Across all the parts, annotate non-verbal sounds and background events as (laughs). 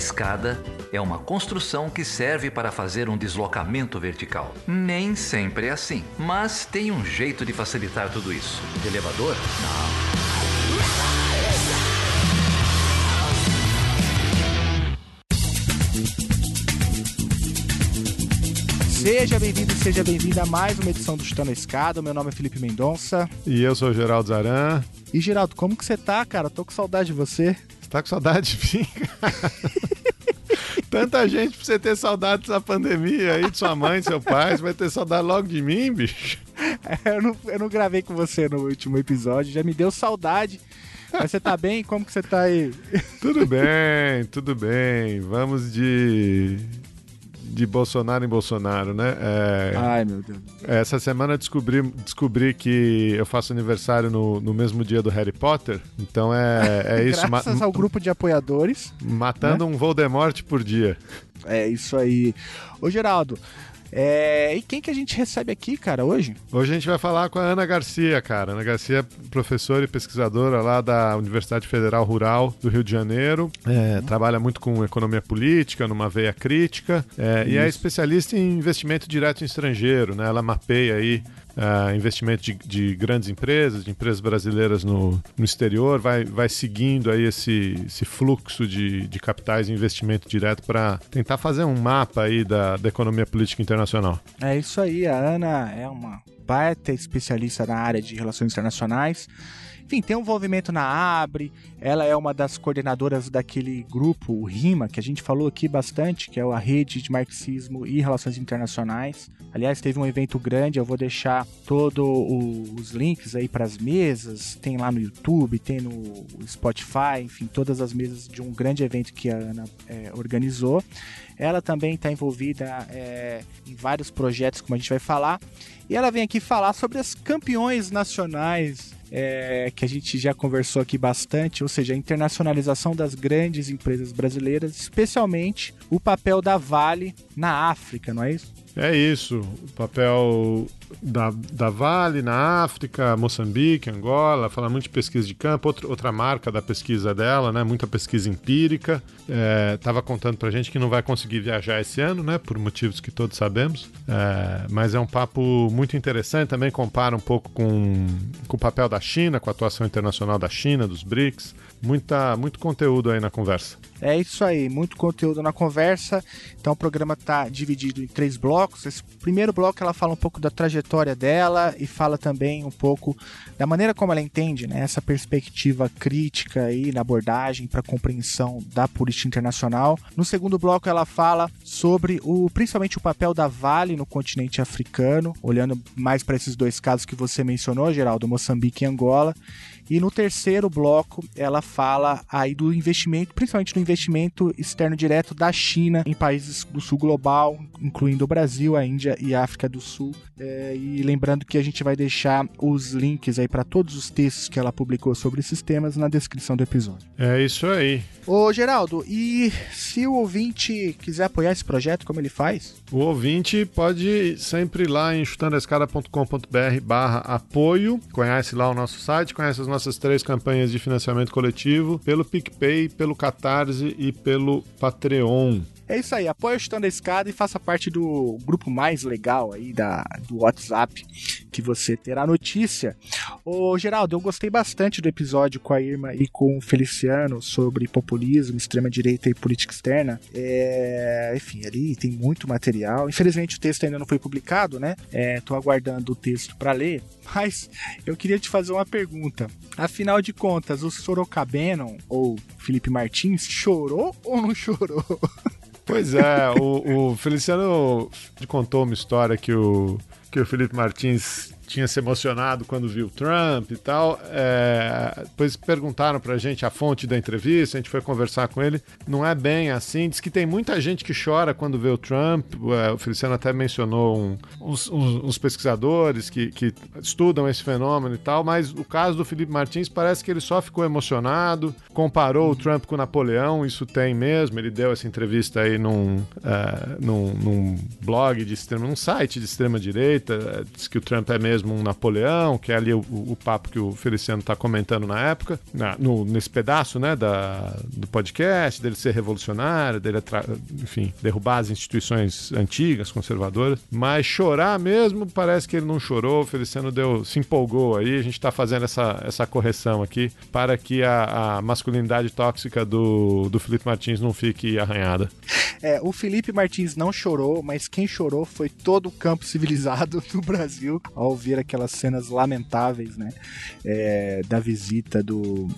escada é uma construção que serve para fazer um deslocamento vertical. Nem sempre é assim, mas tem um jeito de facilitar tudo isso. De elevador? Não. Seja bem-vindo, seja bem-vinda a mais uma edição do Chutando a Escada. Meu nome é Felipe Mendonça. E eu sou o Geraldo Zaran. E Geraldo, como que você tá, cara? Tô com saudade de você. Você tá com saudade de mim, (laughs) Tanta gente pra você ter saudade dessa pandemia aí, de sua mãe, seu pai. Você vai ter saudade logo de mim, bicho? É, (laughs) eu, não, eu não gravei com você no último episódio, já me deu saudade. Mas você tá bem? Como que você tá aí? Tudo bem, tudo bem. Vamos de de Bolsonaro em Bolsonaro, né? É, Ai, meu Deus. Essa semana eu descobri, descobri que eu faço aniversário no, no mesmo dia do Harry Potter. Então é, é (laughs) isso. Graças ao grupo de apoiadores. Matando né? um Voldemort por dia. É isso aí. Ô, Geraldo, é, e quem que a gente recebe aqui, cara, hoje? Hoje a gente vai falar com a Ana Garcia, cara. Ana Garcia é professora e pesquisadora lá da Universidade Federal Rural do Rio de Janeiro. É, uhum. Trabalha muito com economia política, numa veia crítica. É, e é especialista em investimento direto em estrangeiro, né? Ela mapeia aí uh, investimento de, de, grandes empresas, de empresas brasileiras no, no exterior, vai, vai seguindo aí esse, esse fluxo de, de capitais e investimento direto para tentar fazer um mapa aí da, da economia política internacional. É isso aí, a Ana é uma baita especialista na área de relações internacionais. Enfim, tem um envolvimento na Abre, ela é uma das coordenadoras daquele grupo, o RIMA, que a gente falou aqui bastante, que é a Rede de Marxismo e Relações Internacionais. Aliás, teve um evento grande, eu vou deixar todos os links aí para as mesas, tem lá no YouTube, tem no Spotify, enfim, todas as mesas de um grande evento que a Ana é, organizou. Ela também está envolvida é, em vários projetos, como a gente vai falar, e ela vem aqui falar sobre as campeões nacionais é, que a gente já conversou aqui bastante, ou seja, a internacionalização das grandes empresas brasileiras, especialmente o papel da Vale na África, não é isso? É isso, o papel da, da Vale na África, Moçambique, Angola, fala muito de pesquisa de campo, outra, outra marca da pesquisa dela, né? Muita pesquisa empírica. Estava é, contando pra gente que não vai conseguir viajar esse ano, né? Por motivos que todos sabemos. É, mas é um papo muito interessante, também compara um pouco com, com o papel da China, com a atuação internacional da China, dos BRICS. Muita, muito conteúdo aí na conversa. É isso aí, muito conteúdo na conversa. Então o programa está dividido em três blocos. Esse primeiro bloco ela fala um pouco da trajetória dela e fala também um pouco da maneira como ela entende né, essa perspectiva crítica aí na abordagem para compreensão da política internacional. No segundo bloco ela fala sobre o principalmente o papel da Vale no continente africano, olhando mais para esses dois casos que você mencionou, Geraldo, Moçambique e Angola. E no terceiro bloco, ela fala aí do investimento, principalmente do investimento externo direto da China em países do sul global, incluindo o Brasil, a Índia e a África do Sul. É, e lembrando que a gente vai deixar os links aí para todos os textos que ela publicou sobre esses temas na descrição do episódio. É isso aí. Ô Geraldo, e se o ouvinte quiser apoiar esse projeto, como ele faz? O ouvinte pode sempre ir lá em chutandoescada.com.br barra apoio, conhece lá o nosso site, conhece as nossas três campanhas de financiamento coletivo, pelo PicPay, pelo Catarse e pelo Patreon. É isso aí, apoie o Chutando a Escada e faça parte do grupo mais legal aí da, do WhatsApp, que você terá notícia. Ô Geraldo, eu gostei bastante do episódio com a Irma e com o Feliciano sobre populismo, extrema-direita e política externa. É, enfim, ali tem muito material. Infelizmente o texto ainda não foi publicado, né? É, tô aguardando o texto para ler. Mas eu queria te fazer uma pergunta. Afinal de contas, o Sorocabeno, ou Felipe Martins, chorou ou não chorou? (laughs) Pois é, o, o Feliciano contou uma história que o, que o Felipe Martins tinha se emocionado quando viu Trump e tal. É, depois perguntaram pra gente a fonte da entrevista, a gente foi conversar com ele. Não é bem assim. Diz que tem muita gente que chora quando vê o Trump. É, o Feliciano até mencionou um, uns, uns, uns, pesquisadores que, que estudam esse fenômeno e tal, mas o caso do Felipe Martins parece que ele só ficou emocionado, comparou o Trump com Napoleão, isso tem mesmo. Ele deu essa entrevista aí num, é, num, num blog de extrema, num site de extrema direita, diz que o Trump é mesmo mesmo um Napoleão, que é ali o, o papo que o Feliciano está comentando na época, na, no, nesse pedaço né, da, do podcast, dele ser revolucionário, dele, enfim, derrubar as instituições antigas, conservadoras. Mas chorar mesmo, parece que ele não chorou. O Feliciano deu, se empolgou aí. A gente está fazendo essa, essa correção aqui para que a, a masculinidade tóxica do, do Felipe Martins não fique arranhada. É, o Felipe Martins não chorou, mas quem chorou foi todo o campo civilizado do Brasil ao ouvir aquelas cenas lamentáveis, né? É, da visita do,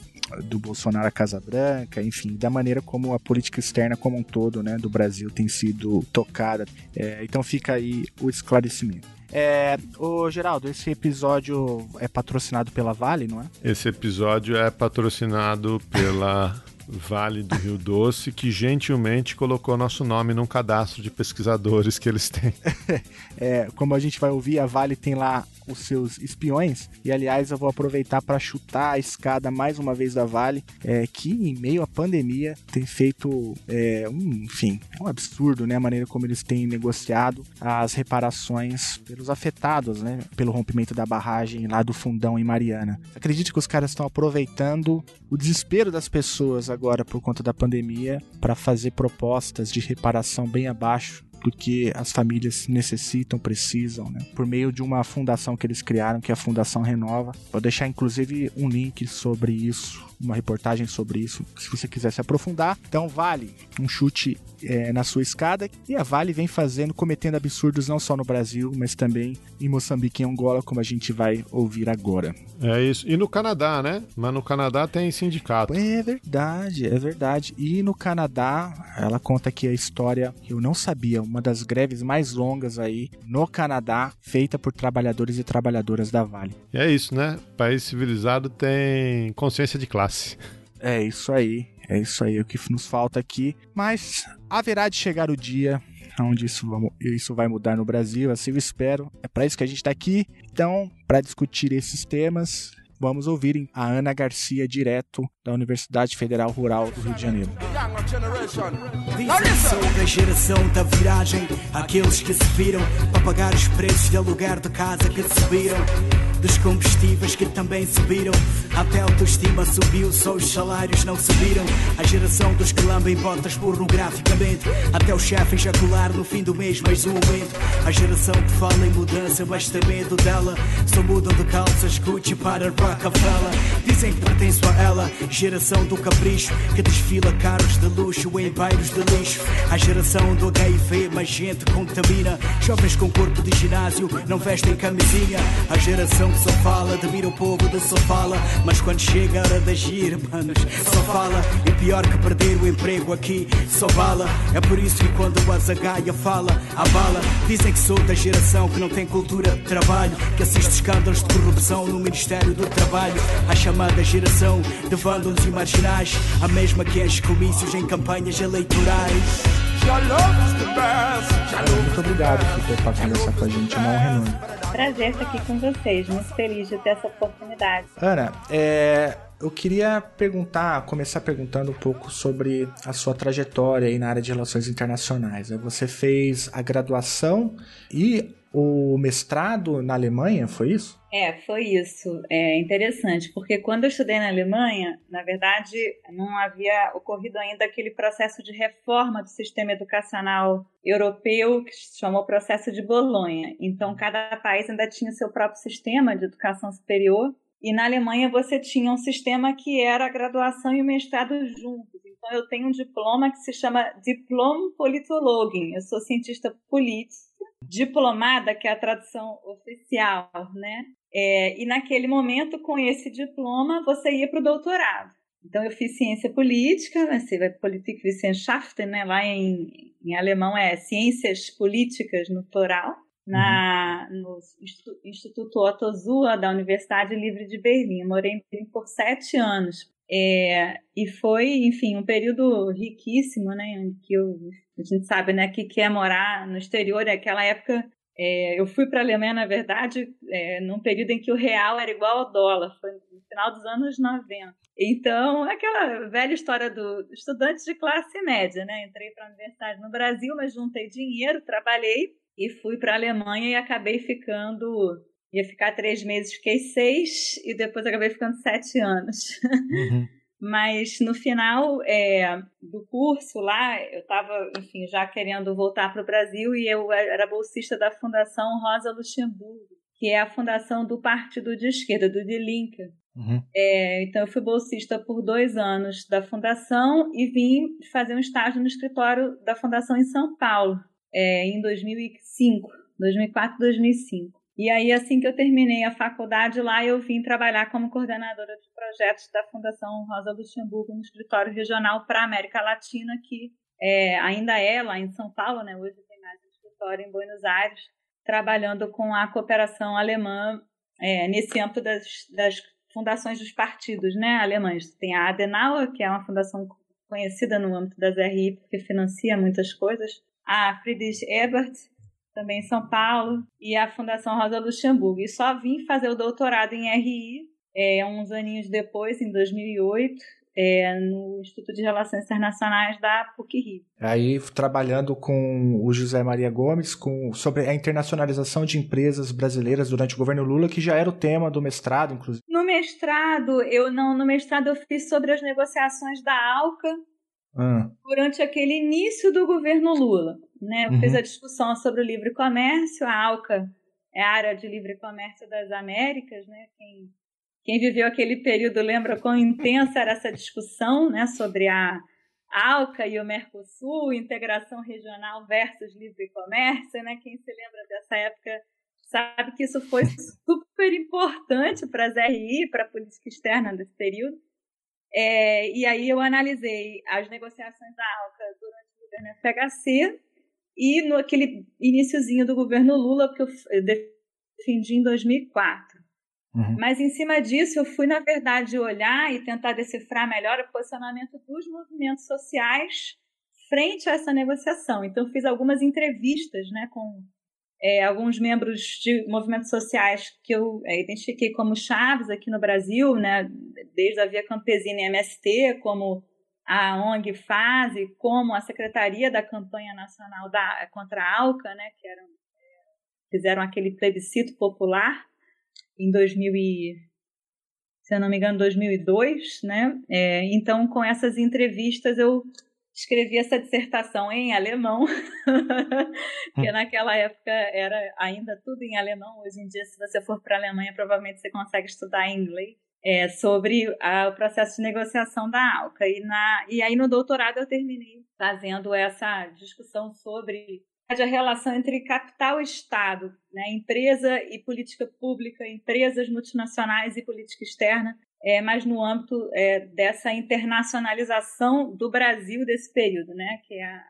do Bolsonaro à Casa Branca, enfim, da maneira como a política externa como um todo, né, do Brasil tem sido tocada. É, então fica aí o esclarecimento. É, ô Geraldo, esse episódio é patrocinado pela Vale, não é? Esse episódio é patrocinado pela Vale do Rio Doce, que gentilmente colocou nosso nome num cadastro de pesquisadores que eles têm. (laughs) é, como a gente vai ouvir, a Vale tem lá os seus espiões. E aliás, eu vou aproveitar para chutar a escada mais uma vez da Vale, é, que em meio à pandemia tem feito, é, um, enfim, é um absurdo, né? A maneira como eles têm negociado as reparações pelos afetados, né? Pelo rompimento da barragem lá do Fundão em Mariana. Acredite que os caras estão aproveitando o desespero das pessoas agora por conta da pandemia para fazer propostas de reparação bem abaixo do que as famílias necessitam, precisam, né? Por meio de uma fundação que eles criaram, que é a Fundação Renova. Vou deixar inclusive um link sobre isso, uma reportagem sobre isso, se você quiser se aprofundar. Então vale um chute é, na sua escada. E a Vale vem fazendo, cometendo absurdos não só no Brasil, mas também em Moçambique e Angola, como a gente vai ouvir agora. É isso. E no Canadá, né? Mas no Canadá tem sindicato. É verdade, é verdade. E no Canadá, ela conta aqui a história, eu não sabia, uma das greves mais longas aí no Canadá, feita por trabalhadores e trabalhadoras da Vale. E é isso, né? País civilizado tem consciência de classe. É isso aí. É isso aí o que nos falta aqui. Mas haverá de chegar o dia onde isso, isso vai mudar no Brasil, assim eu espero. É para isso que a gente está aqui. Então, para discutir esses temas, vamos ouvir a Ana Garcia, direto da Universidade Federal Rural do Rio de Janeiro. Dizem sou da geração da viragem, aqueles que se viram para pagar os preços de aluguer de casa que subiram dos combustíveis que também subiram. Até a autoestima subiu, só os salários não subiram. A geração dos que lambem botas pornograficamente. Até o chefe ejacular no fim do mês, mais um aumento. A geração que fala em mudança, mas tem medo dela. Só mudam de calças, Gucci para Rockefeller. Dizem que pertenço a ela, geração do capricho. Que desfila carros de luxo em bairros de lixo. A geração do HIV, mas gente contamina. Jovens com corpo de ginásio, não vestem camisinha. A geração que só fala, admira o povo de só fala. Mas quando chega a hora de agir, manos, só fala. E pior que perder o emprego aqui, só bala. É por isso que quando o Azagaia fala, a bala. Dizem que sou da geração que não tem cultura de trabalho. Que assiste escândalos de corrupção no Ministério do Trabalho. A chamada geração de vândalos e marginais. A mesma que enche comícios em campanhas eleitorais. Muito obrigado por ter conversar com a gente, não, Renan. Prazer estar aqui com vocês, muito feliz de ter essa oportunidade. Ana, é, eu queria perguntar, começar perguntando um pouco sobre a sua trajetória aí na área de relações internacionais. Você fez a graduação e o mestrado na Alemanha, foi isso? É, foi isso. É interessante, porque quando eu estudei na Alemanha, na verdade, não havia ocorrido ainda aquele processo de reforma do sistema educacional europeu que se chamou processo de Bolonha. Então, cada país ainda tinha seu próprio sistema de educação superior. E na Alemanha você tinha um sistema que era a graduação e o mestrado juntos. Então, eu tenho um diploma que se chama Diplom Politologin. Eu sou cientista política diplomada, que é a tradução oficial, né? É, e naquele momento, com esse diploma, você ia para o doutorado. Então, eu fiz ciência política, né, você vai Politikwissenschaften, né? lá em, em alemão é ciências políticas no plural, na, uhum. no Instituto Otto Suhr, da Universidade Livre de Berlim. Eu morei em Berlim por sete anos. É, e foi, enfim, um período riquíssimo, né? Que eu, a gente sabe, né, que quer morar no exterior. Naquela época, é, eu fui para a Alemanha, na verdade, é, num período em que o real era igual ao dólar, foi no final dos anos 90. Então, aquela velha história do estudante de classe média, né? Entrei para a universidade no Brasil, mas juntei dinheiro, trabalhei e fui para a Alemanha e acabei ficando Ia ficar três meses, fiquei seis, e depois acabei ficando sete anos. Uhum. (laughs) Mas no final é, do curso lá, eu estava, enfim, já querendo voltar para o Brasil e eu era bolsista da Fundação Rosa Luxemburgo, que é a fundação do partido de esquerda, do Linke. Uhum. É, então, eu fui bolsista por dois anos da fundação e vim fazer um estágio no escritório da fundação em São Paulo, é, em 2005, 2004, 2005. E aí, assim que eu terminei a faculdade lá, eu vim trabalhar como coordenadora de projetos da Fundação Rosa Luxemburgo no escritório regional para a América Latina, que é, ainda é lá em São Paulo, né? Hoje tem mais um escritório em Buenos Aires, trabalhando com a cooperação alemã é, nesse âmbito das, das fundações dos partidos né, alemães. Tem a Adenauer, que é uma fundação conhecida no âmbito das RI, porque financia muitas coisas. A Friedrich Ebert, também em São Paulo, e a Fundação Rosa Luxemburgo. E só vim fazer o doutorado em RI é, uns aninhos depois, em 2008, é, no Instituto de Relações Internacionais da PUC-Rio. Aí trabalhando com o José Maria Gomes com, sobre a internacionalização de empresas brasileiras durante o governo Lula, que já era o tema do mestrado, inclusive. No mestrado, eu não, no mestrado eu fiz sobre as negociações da ALCA ah. durante aquele início do governo Lula. Né? Eu uhum. fiz a discussão sobre o livre comércio, a ALCA é a área de livre comércio das Américas, né? Quem quem viveu aquele período lembra quão intensa era essa discussão né, sobre a ALCA e o Mercosul, integração regional versus livre comércio. Né? Quem se lembra dessa época sabe que isso foi (laughs) super importante para as RI, para a política externa desse período. É, e aí eu analisei as negociações da ALCA durante o governo FHC e no aquele iníciozinho do governo Lula, que eu defendi em 2004. Uhum. Mas em cima disso, eu fui, na verdade, olhar e tentar decifrar melhor o posicionamento dos movimentos sociais frente a essa negociação. Então, fiz algumas entrevistas né, com é, alguns membros de movimentos sociais que eu é, identifiquei como chaves aqui no Brasil, né, desde a Via Campesina e MST, como a ONG FASE, como a Secretaria da Campanha Nacional da, contra a ALCA, né, que eram, fizeram aquele plebiscito popular em 2000 e, se eu não me engano, 2002, né? É, então, com essas entrevistas, eu escrevi essa dissertação em alemão, (laughs) que hum. naquela época era ainda tudo em alemão. Hoje em dia, se você for para a Alemanha, provavelmente você consegue estudar em inglês. É, sobre a, o processo de negociação da ALCA. E, na, e aí, no doutorado, eu terminei fazendo essa discussão sobre a relação entre capital e Estado, né? empresa e política pública, empresas multinacionais e política externa, é, mas no âmbito é, dessa internacionalização do Brasil desse período, né? que é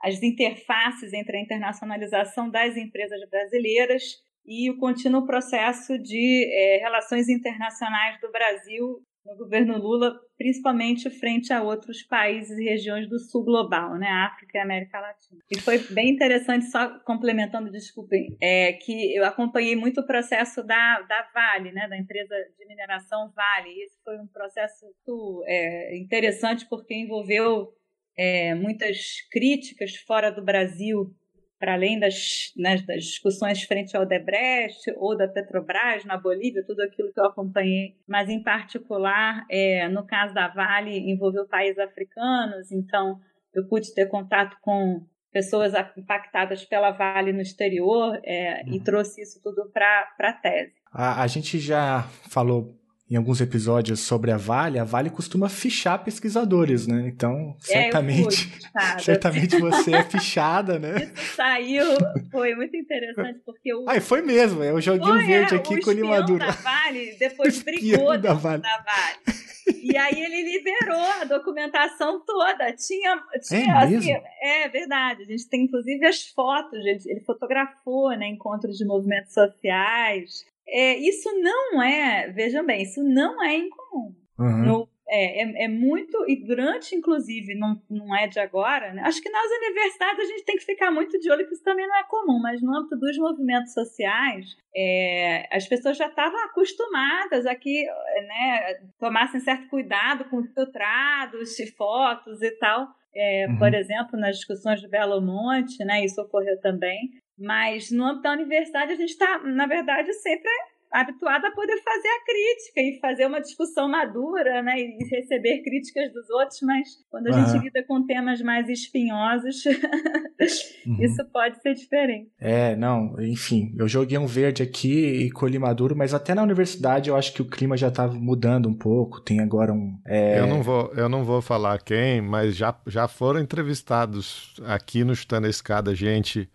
as interfaces entre a internacionalização das empresas brasileiras e o contínuo processo de é, relações internacionais do Brasil no governo Lula, principalmente frente a outros países e regiões do sul global, né, África e América Latina. E foi bem interessante, só complementando, desculpem, é, que eu acompanhei muito o processo da, da Vale, né, da empresa de mineração Vale. E esse foi um processo muito é, interessante porque envolveu é, muitas críticas fora do Brasil para além das, né, das discussões frente ao Debrecht ou da Petrobras na Bolívia, tudo aquilo que eu acompanhei, mas em particular, é, no caso da Vale, envolveu países africanos, então eu pude ter contato com pessoas impactadas pela Vale no exterior é, uhum. e trouxe isso tudo para a tese. A, a gente já falou em alguns episódios sobre a Vale, a Vale costuma fichar pesquisadores, né? Então, é, certamente, é, (laughs) certamente você é fichada, né? Isso saiu, foi muito interessante, porque o... Ah, foi mesmo, eu joguei um verde é, aqui com o limadura. da Vale depois (laughs) brigou da Vale. da Vale. E aí ele liberou a documentação toda. Tinha, tinha é, assim, é verdade. A gente tem inclusive as fotos. Ele, ele fotografou, né, encontros de movimentos sociais. É, isso não é, vejam bem, isso não é incomum. Uhum. No, é, é, é, muito, e durante, inclusive, não, não é de agora, né? acho que nas universidades a gente tem que ficar muito de olho, que isso também não é comum, mas no âmbito dos movimentos sociais, é, as pessoas já estavam acostumadas a que né, tomassem certo cuidado com filtrados fotos e tal. É, uhum. Por exemplo, nas discussões de Belo Monte, né, isso ocorreu também. Mas no âmbito da universidade, a gente está, na verdade, sempre habituado a poder fazer a crítica e fazer uma discussão madura, né? E receber críticas dos outros, mas quando a uhum. gente lida com temas mais espinhosos, (laughs) uhum. isso pode ser diferente. É, não, enfim, eu joguei um verde aqui e colhi maduro, mas até na universidade eu acho que o clima já tá mudando um pouco. Tem agora um. É... Eu, não vou, eu não vou falar quem, mas já, já foram entrevistados aqui no Chutando a Escada gente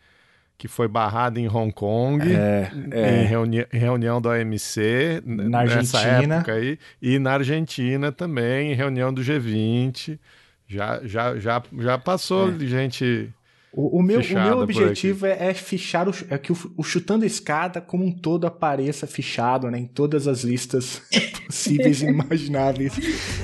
que foi barrado em Hong Kong, é, é. Em, reuni reunião da OMC, na Argentina. Aí, e na Argentina também, em reunião do G20. Já, já, já, já passou é. gente o, o, meu, o meu objetivo é, é, fichar o, é que o, o, Chutando a Escada como um todo apareça fichado né, em todas as listas (laughs) possíveis e imagináveis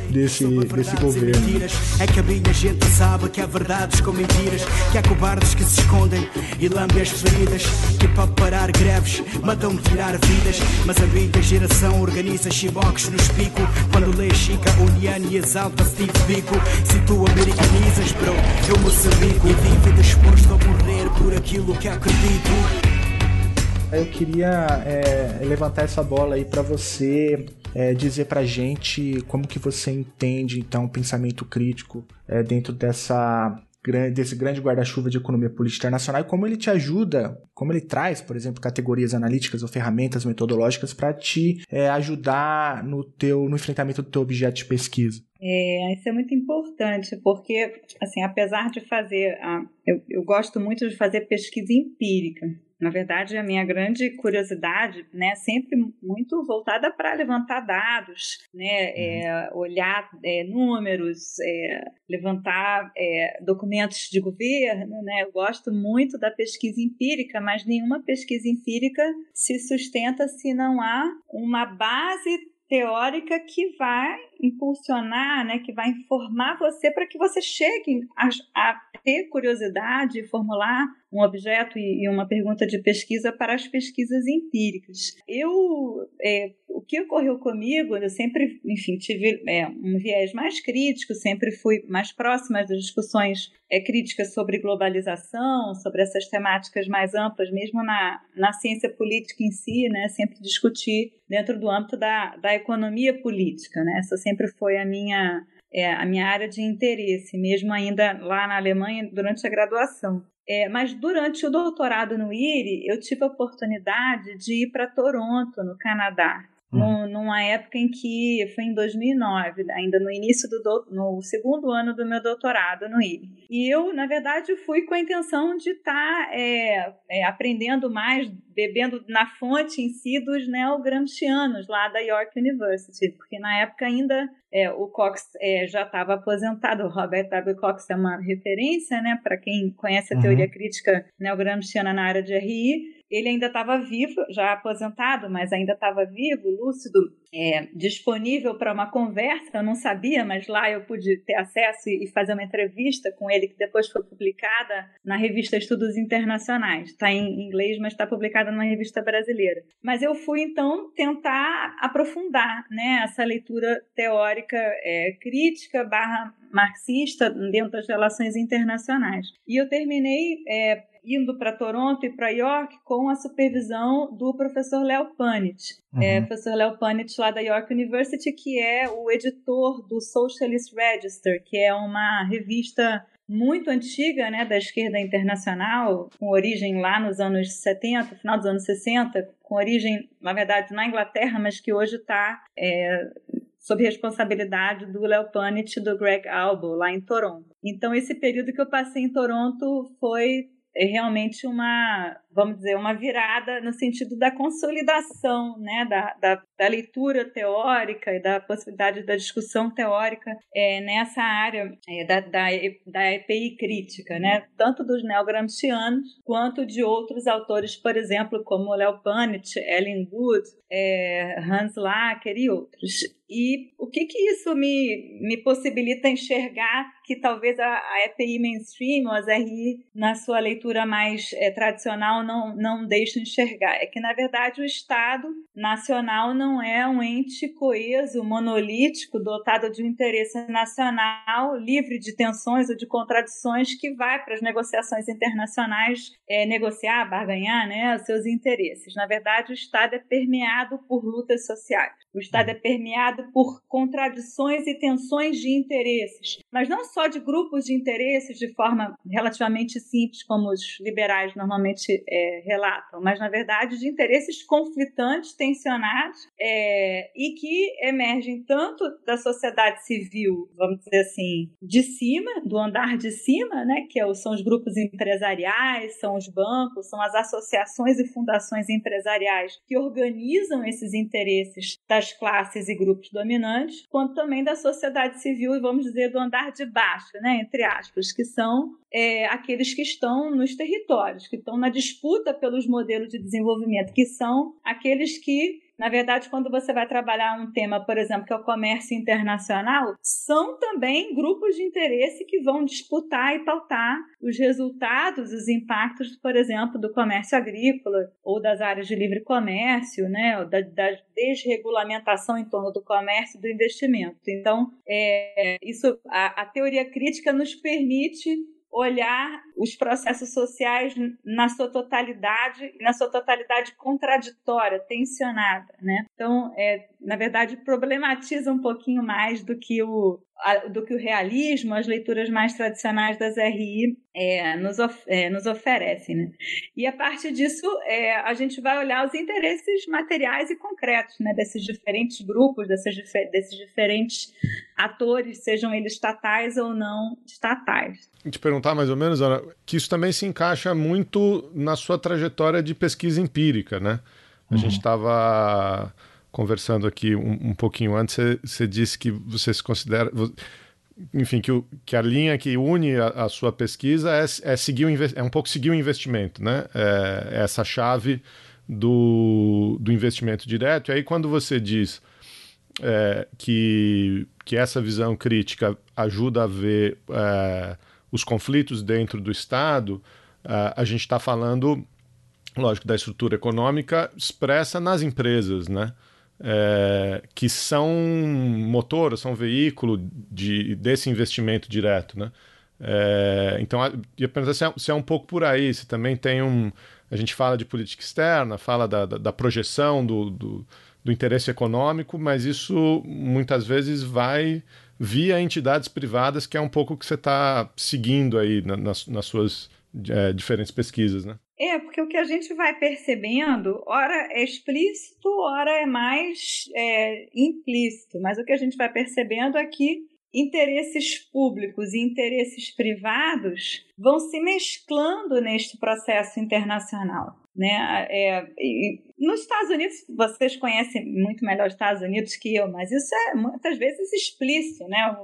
desse, desse governo. É que a minha gente sabe que há verdades com mentiras, que há cobardes que se escondem e lambem as feridas, que para parar greves matam tirar vidas. Mas a minha geração organiza chiboques no pico quando lê Chica União e exalta Steve Biko. Se tu americanizas, bro, eu Moçambico e dívidas disposto a morrer por aquilo que acredito. Eu queria é, levantar essa bola aí para você é, dizer pra gente como que você entende então o pensamento crítico é, dentro dessa desse grande guarda-chuva de economia política internacional e como ele te ajuda, como ele traz, por exemplo, categorias analíticas ou ferramentas metodológicas para te é, ajudar no teu no enfrentamento do teu objeto de pesquisa. É, isso é muito importante, porque, assim, apesar de fazer. A, eu, eu gosto muito de fazer pesquisa empírica. Na verdade, a minha grande curiosidade, né, sempre muito voltada para levantar dados, né, é, uhum. olhar é, números, é, levantar é, documentos de governo, né. Eu gosto muito da pesquisa empírica, mas nenhuma pesquisa empírica se sustenta se não há uma base teórica que vai impulsionar, né, que vai informar você para que você chegue a, a, ter curiosidade, formular um objeto e, e, uma pergunta de pesquisa para as pesquisas empíricas. Eu, é, o que ocorreu comigo, eu sempre, enfim, tive é, um viés mais crítico, sempre fui mais próxima das discussões é, críticas sobre globalização, sobre essas temáticas mais amplas, mesmo na, na ciência política em si, né, sempre discutir dentro do âmbito da, da economia política, né, essa sempre foi a minha é, a minha área de interesse, mesmo ainda lá na Alemanha durante a graduação. É, mas durante o doutorado no IRI, eu tive a oportunidade de ir para Toronto, no Canadá, uhum. numa época em que foi em 2009, ainda no início do, do no segundo ano do meu doutorado no IRI. E eu, na verdade, fui com a intenção de estar tá, é, é, aprendendo mais, bebendo na fonte em si dos neogramscianos lá da York University, porque na época ainda é, o Cox é, já estava aposentado, o Robert W. Cox é uma referência, né, para quem conhece a teoria uhum. crítica neogramsciana na área de RI, ele ainda estava vivo, já aposentado, mas ainda estava vivo, lúcido, é, disponível para uma conversa. Eu não sabia, mas lá eu pude ter acesso e fazer uma entrevista com ele, que depois foi publicada na revista Estudos Internacionais. Está em inglês, mas está publicada numa revista brasileira. Mas eu fui, então, tentar aprofundar né, essa leitura teórica é, crítica barra marxista dentro das relações internacionais. E eu terminei é, indo para Toronto e para York com a supervisão do professor Léo Panit. Uhum. É, professor Léo Panit lá da York University, que é o editor do Socialist Register, que é uma revista muito antiga, né, da esquerda internacional, com origem lá nos anos 70, final dos anos 60, com origem, na verdade, na Inglaterra, mas que hoje está é, sob responsabilidade do Léo Panit e do Greg Albo, lá em Toronto. Então, esse período que eu passei em Toronto foi é realmente uma, vamos dizer, uma virada no sentido da consolidação né, da, da, da leitura teórica e da possibilidade da discussão teórica é, nessa área é, da, da, da EPI crítica, né, tanto dos neogramscianos quanto de outros autores, por exemplo, como Léo Panit, Ellen Wood, é, Hans Lacker e outros. E o que, que isso me, me possibilita enxergar que talvez a, a EPI mainstream ou as RI, na sua leitura mais é, tradicional, não, não deixa enxergar. É que, na verdade, o Estado nacional não é um ente coeso, monolítico, dotado de um interesse nacional, livre de tensões ou de contradições, que vai para as negociações internacionais é, negociar, barganhar né, os seus interesses. Na verdade, o Estado é permeado por lutas sociais. O Estado é permeado por contradições e tensões de interesses, mas não só de grupos de interesses de forma relativamente simples, como os liberais normalmente é, relatam, mas na verdade de interesses conflitantes, tensionados é, e que emergem tanto da sociedade civil, vamos dizer assim, de cima, do andar de cima, né, que é são os grupos empresariais, são os bancos, são as associações e fundações empresariais que organizam esses interesses das classes e grupos dominantes, quanto também da sociedade civil e vamos dizer do andar de baixo, né, entre aspas, que são é, aqueles que estão nos territórios, que estão na disputa pelos modelos de desenvolvimento, que são aqueles que na verdade, quando você vai trabalhar um tema, por exemplo, que é o comércio internacional, são também grupos de interesse que vão disputar e pautar os resultados, os impactos, por exemplo, do comércio agrícola ou das áreas de livre comércio, né, da, da desregulamentação em torno do comércio e do investimento. Então, é, isso, a, a teoria crítica nos permite olhar os processos sociais na sua totalidade, na sua totalidade contraditória, tensionada, né? Então, é, na verdade, problematiza um pouquinho mais do que o do que o realismo, as leituras mais tradicionais das RI é, nos, of, é, nos oferecem. Né? E a partir disso, é, a gente vai olhar os interesses materiais e concretos né, desses diferentes grupos, desses, desses diferentes atores, sejam eles estatais ou não estatais. Te perguntar mais ou menos, Ana, que isso também se encaixa muito na sua trajetória de pesquisa empírica, né? A uhum. gente estava conversando aqui um, um pouquinho antes, você, disse que você se considera. Enfim, que, o, que a linha que une a, a sua pesquisa é, é, seguir o, é um pouco seguir o investimento, né? É, é essa chave do, do investimento direto. E aí, quando você diz é, que, que essa visão crítica ajuda a ver é, os conflitos dentro do Estado, é, a gente está falando, lógico, da estrutura econômica expressa nas empresas, né? É, que são motor, são veículo de, desse investimento direto, né? É, então, ia perguntar se é, se é, um pouco por aí, se também tem um... A gente fala de política externa, fala da, da, da projeção do, do, do, interesse econômico, mas isso muitas vezes vai via entidades privadas, que é um pouco o que você está seguindo aí na, nas, nas, suas é, diferentes pesquisas, né? É, porque o que a gente vai percebendo, ora é explícito, ora é mais é, implícito, mas o que a gente vai percebendo é que interesses públicos e interesses privados vão se mesclando neste processo internacional. Né? É, nos Estados Unidos, vocês conhecem muito melhor os Estados Unidos que eu, mas isso é muitas vezes explícito. Né?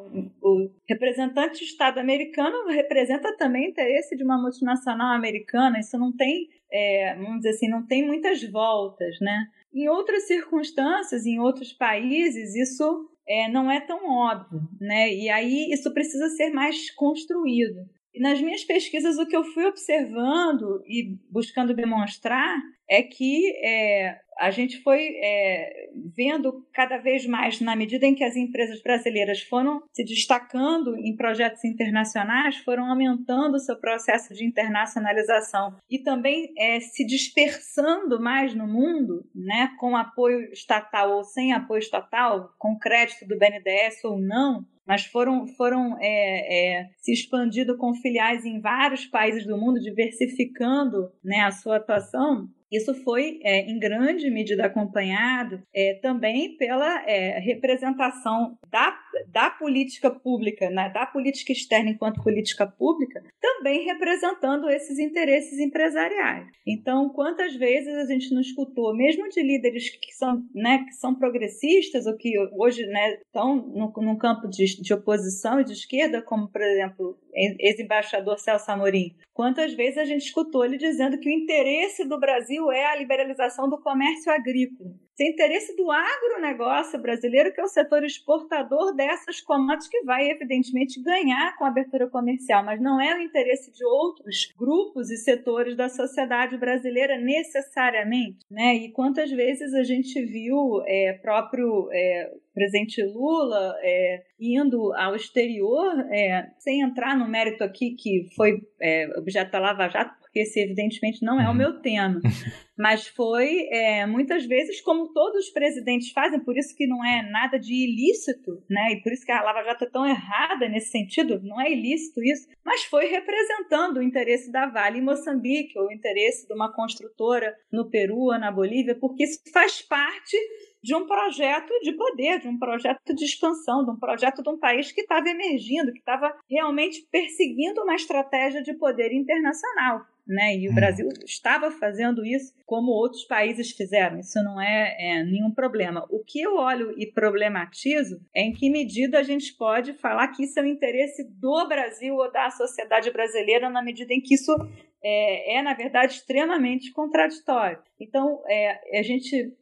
O, o representante do Estado americano representa também o interesse de uma multinacional americana, isso não tem, é, vamos dizer assim, não tem muitas voltas. Né? Em outras circunstâncias, em outros países, isso é, não é tão óbvio, né? E aí isso precisa ser mais construído. E nas minhas pesquisas, o que eu fui observando e buscando demonstrar é que é, a gente foi é, vendo cada vez mais, na medida em que as empresas brasileiras foram se destacando em projetos internacionais, foram aumentando o seu processo de internacionalização e também é, se dispersando mais no mundo, né, com apoio estatal ou sem apoio estatal, com crédito do BNDES ou não, mas foram, foram é, é, se expandindo com filiais em vários países do mundo, diversificando né, a sua atuação. Isso foi, é, em grande medida, acompanhado é, também pela é, representação da, da política pública, né, da política externa enquanto política pública, também representando esses interesses empresariais. Então, quantas vezes a gente não escutou, mesmo de líderes que são, né, que são progressistas ou que hoje né, estão no, no campo de, de oposição e de esquerda, como, por exemplo, ex-embaixador Celso Amorim, quantas vezes a gente escutou ele dizendo que o interesse do Brasil é a liberalização do comércio agrícola. tem interesse do agronegócio brasileiro, que é o setor exportador dessas commodities, que vai, evidentemente, ganhar com a abertura comercial, mas não é o interesse de outros grupos e setores da sociedade brasileira necessariamente. Né? E quantas vezes a gente viu é, próprio é, presidente Lula é, indo ao exterior, é, sem entrar no mérito aqui que foi é, objeto da Lava Jato, porque esse evidentemente não é o uhum. meu tema, (laughs) mas foi é, muitas vezes como todos os presidentes fazem, por isso que não é nada de ilícito, né? E por isso que a Lava Jato é tão errada nesse sentido, não é ilícito isso, mas foi representando o interesse da Vale em Moçambique, ou o interesse de uma construtora no Peru ou na Bolívia, porque isso faz parte de um projeto de poder, de um projeto de expansão, de um projeto de um país que estava emergindo, que estava realmente perseguindo uma estratégia de poder internacional. Né? E o hum. Brasil estava fazendo isso como outros países fizeram. Isso não é, é, nenhum problema. O que eu olho e problematizo é em que medida a gente pode falar que isso é o interesse do Brasil ou da sociedade brasileira, na medida em que isso é, é, na verdade, extremamente contraditório. Então, é, a gente,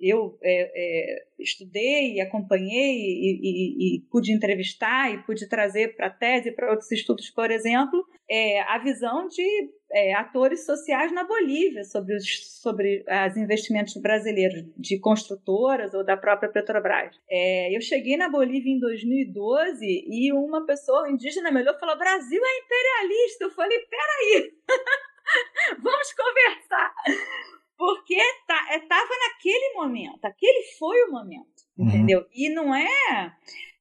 eu é, é estudei, acompanhei e, e, e, pude entrevistar e pude trazer para a tese, para outros estudos, por exemplo, é, a visão de é, atores sociais na Bolívia sobre os sobre os investimentos brasileiros de construtoras ou da própria Petrobras. Eu cheguei na Bolívia em 2012 e uma pessoa indígena me olhou e falou: Brasil é imperialista. Eu falei: peraí, vamos conversar. Porque estava tá, é, naquele momento, aquele foi o momento, uhum. entendeu? E não é,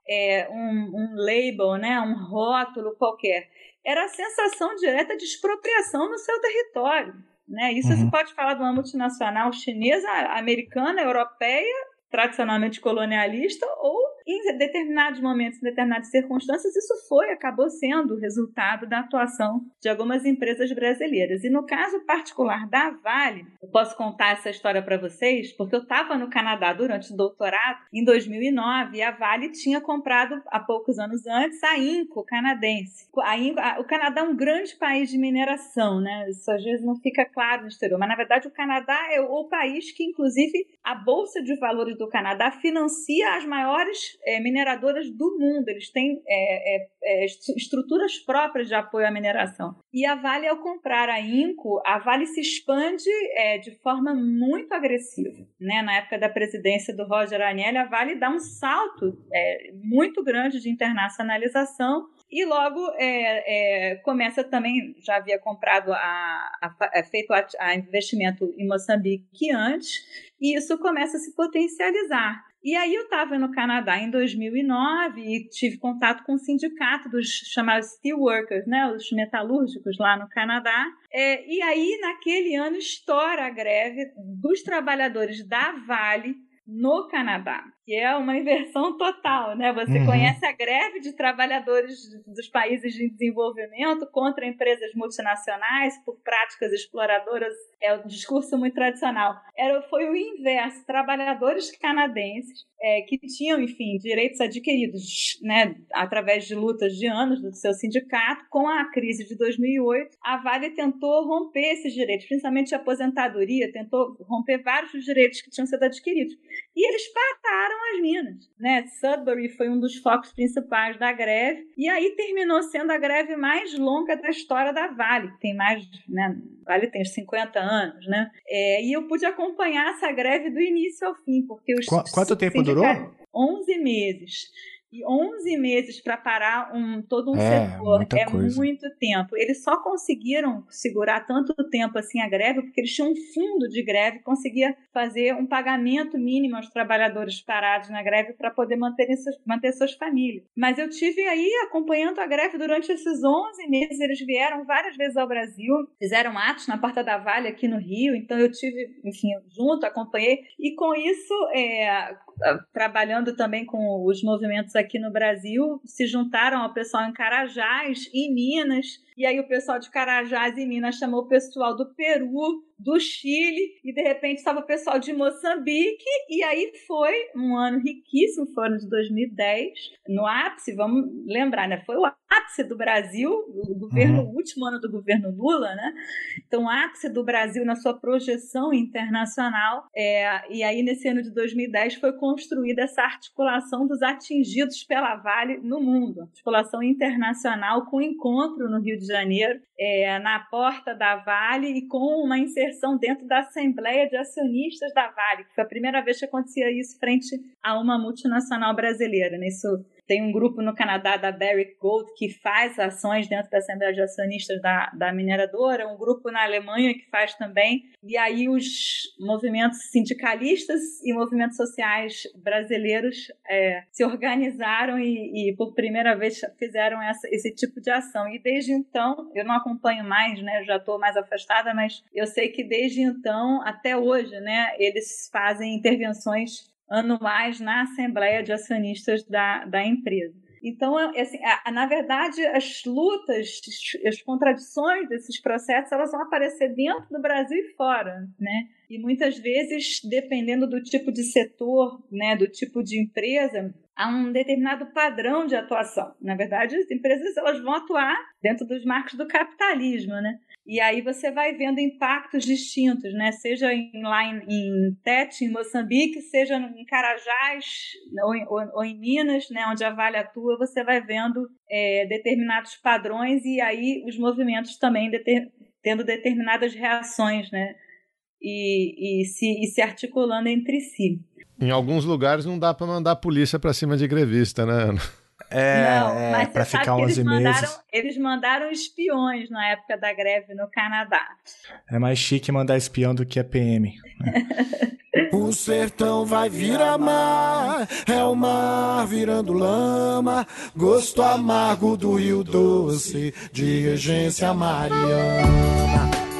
é um, um label, né, um rótulo qualquer era a sensação direta de expropriação no seu território. Né? Isso uhum. você pode falar de uma multinacional chinesa, americana, europeia, tradicionalmente colonialista, ou em determinados momentos, em determinadas circunstâncias, isso foi, acabou sendo o resultado da atuação de algumas empresas brasileiras. E no caso particular da Vale, eu posso contar essa história para vocês, porque eu estava no Canadá durante o doutorado em 2009 e a Vale tinha comprado há poucos anos antes a Inco canadense. A Inco, a, o Canadá é um grande país de mineração, né? Isso às vezes não fica claro no exterior, mas na verdade o Canadá é o país que, inclusive, a Bolsa de Valores do Canadá financia as maiores é, mineradoras do mundo, eles têm é, estruturas próprias de apoio à mineração. E a Vale, ao comprar a Inco, a Vale se expande de forma muito agressiva. Né? Na época da presidência do Roger Anelli, a Vale dá um salto muito grande de internacionalização e logo é, é, começa também, já havia comprado, a, a, a feito a, a, investimento em Moçambique antes, e isso começa a se potencializar. E aí eu estava no Canadá em 2009 e tive contato com o sindicato dos chamados steelworkers, né, os metalúrgicos lá no Canadá. É, e aí, naquele ano, estoura a greve dos trabalhadores da Vale no Canadá que é uma (laughs) inversão total, né? Você uhum. conhece a greve de trabalhadores dos países de desenvolvimento contra empresas multinacionais por práticas exploradoras, é um discurso muito tradicional. Era, foi o inverso, trabalhadores canadenses é, que tinham, enfim, direitos adquiridos, né, através de lutas de anos do seu sindicato, com a crise de 2008, a Vale tentou romper esses direitos, principalmente a aposentadoria, tentou romper vários dos direitos que tinham sido adquiridos. E eles as minas. Né? Sudbury foi um dos focos principais da greve, e aí terminou sendo a greve mais longa da história da Vale, que tem mais, né? Vale tem 50 anos, né? É, e eu pude acompanhar essa greve do início ao fim, porque os Qu Quanto tempo durou? 11 meses. E 11 meses para parar um, todo um é, setor é coisa. muito tempo. Eles só conseguiram segurar tanto tempo assim a greve porque eles tinham um fundo de greve, conseguia fazer um pagamento mínimo aos trabalhadores parados na greve para poder manter, manter suas famílias. Mas eu tive aí acompanhando a greve durante esses 11 meses. Eles vieram várias vezes ao Brasil, fizeram atos na Porta da Vale aqui no Rio. Então eu tive, enfim, junto, acompanhei. E com isso, é, trabalhando também com os movimentos aqui no Brasil, se juntaram ao pessoal em Carajás, em Minas, e aí o pessoal de Carajás e Minas chamou o pessoal do Peru, do Chile, e de repente estava o pessoal de Moçambique, e aí foi um ano riquíssimo, foi o ano de 2010, no ápice, vamos lembrar, né? Foi o ápice do Brasil, o governo, uhum. último ano do governo Lula, né? Então, o ápice do Brasil na sua projeção internacional, é, e aí nesse ano de 2010 foi construída essa articulação dos atingidos pela Vale no mundo, articulação internacional com encontro no Rio de Janeiro, é, na porta da Vale e com uma inserção dentro da Assembleia de Acionistas da Vale, que foi a primeira vez que acontecia isso frente a uma multinacional brasileira. Nisso tem um grupo no Canadá da Barrick Gold que faz ações dentro da Assembleia de Acionistas da, da mineradora, um grupo na Alemanha que faz também. E aí os movimentos sindicalistas e movimentos sociais brasileiros é, se organizaram e, e, por primeira vez fizeram essa, esse tipo de ação. E desde então, eu não acompanho mais, né? Já estou mais afastada, mas eu sei que desde então até hoje, né? Eles fazem intervenções anuais na Assembleia de Acionistas da, da empresa. Então, é, assim, na verdade, as lutas, as contradições desses processos, elas vão aparecer dentro do Brasil e fora, né? E muitas vezes, dependendo do tipo de setor, né, do tipo de empresa, há um determinado padrão de atuação. Na verdade, as empresas elas vão atuar dentro dos marcos do capitalismo, né? E aí você vai vendo impactos distintos, né? Seja em, lá em, em Tete, em Moçambique, seja em Carajás ou em, ou, ou em Minas, né? Onde a Vale atua, você vai vendo é, determinados padrões e aí os movimentos também deter, tendo determinadas reações, né? E, e, se, e se articulando entre si. Em alguns lugares não dá para mandar a polícia para cima de grevista, né, Ana? É, não, é, mas pra ficar 11 eles mandaram, meses. Eles mandaram espiões na época da greve no Canadá. É mais chique mandar espião do que a PM. Né? (laughs) o sertão vai virar mar, é o mar virando lama, gosto amargo do rio doce, de regência mariana.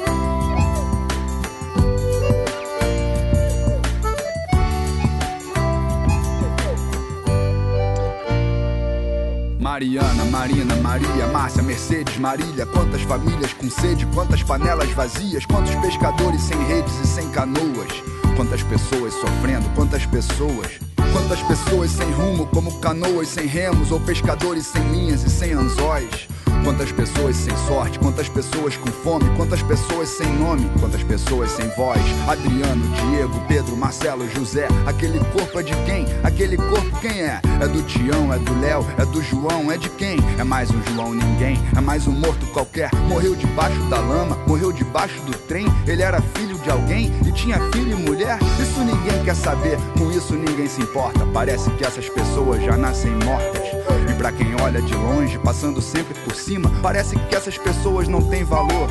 Mariana, Marina, Maria, Márcia, Mercedes, Marília. Quantas famílias com sede, quantas panelas vazias, quantos pescadores sem redes e sem canoas. Quantas pessoas sofrendo, quantas pessoas. Quantas pessoas sem rumo, como canoas sem remos, ou pescadores sem linhas e sem anzóis. Quantas pessoas sem sorte, quantas pessoas com fome, quantas pessoas sem nome, quantas pessoas sem voz. Adriano, Diego, Pedro, Marcelo, José. Aquele corpo é de quem? Aquele corpo quem é? É do Tião, é do Léo, é do João, é de quem? É mais um João ninguém, é mais um morto qualquer. Morreu debaixo da lama, morreu debaixo do trem. Ele era filho de alguém e tinha filho e mulher. Isso ninguém quer saber, com isso ninguém se importa. Parece que essas pessoas já nascem mortas. E para quem olha de longe, passando sempre por cima, parece que essas pessoas não têm valor.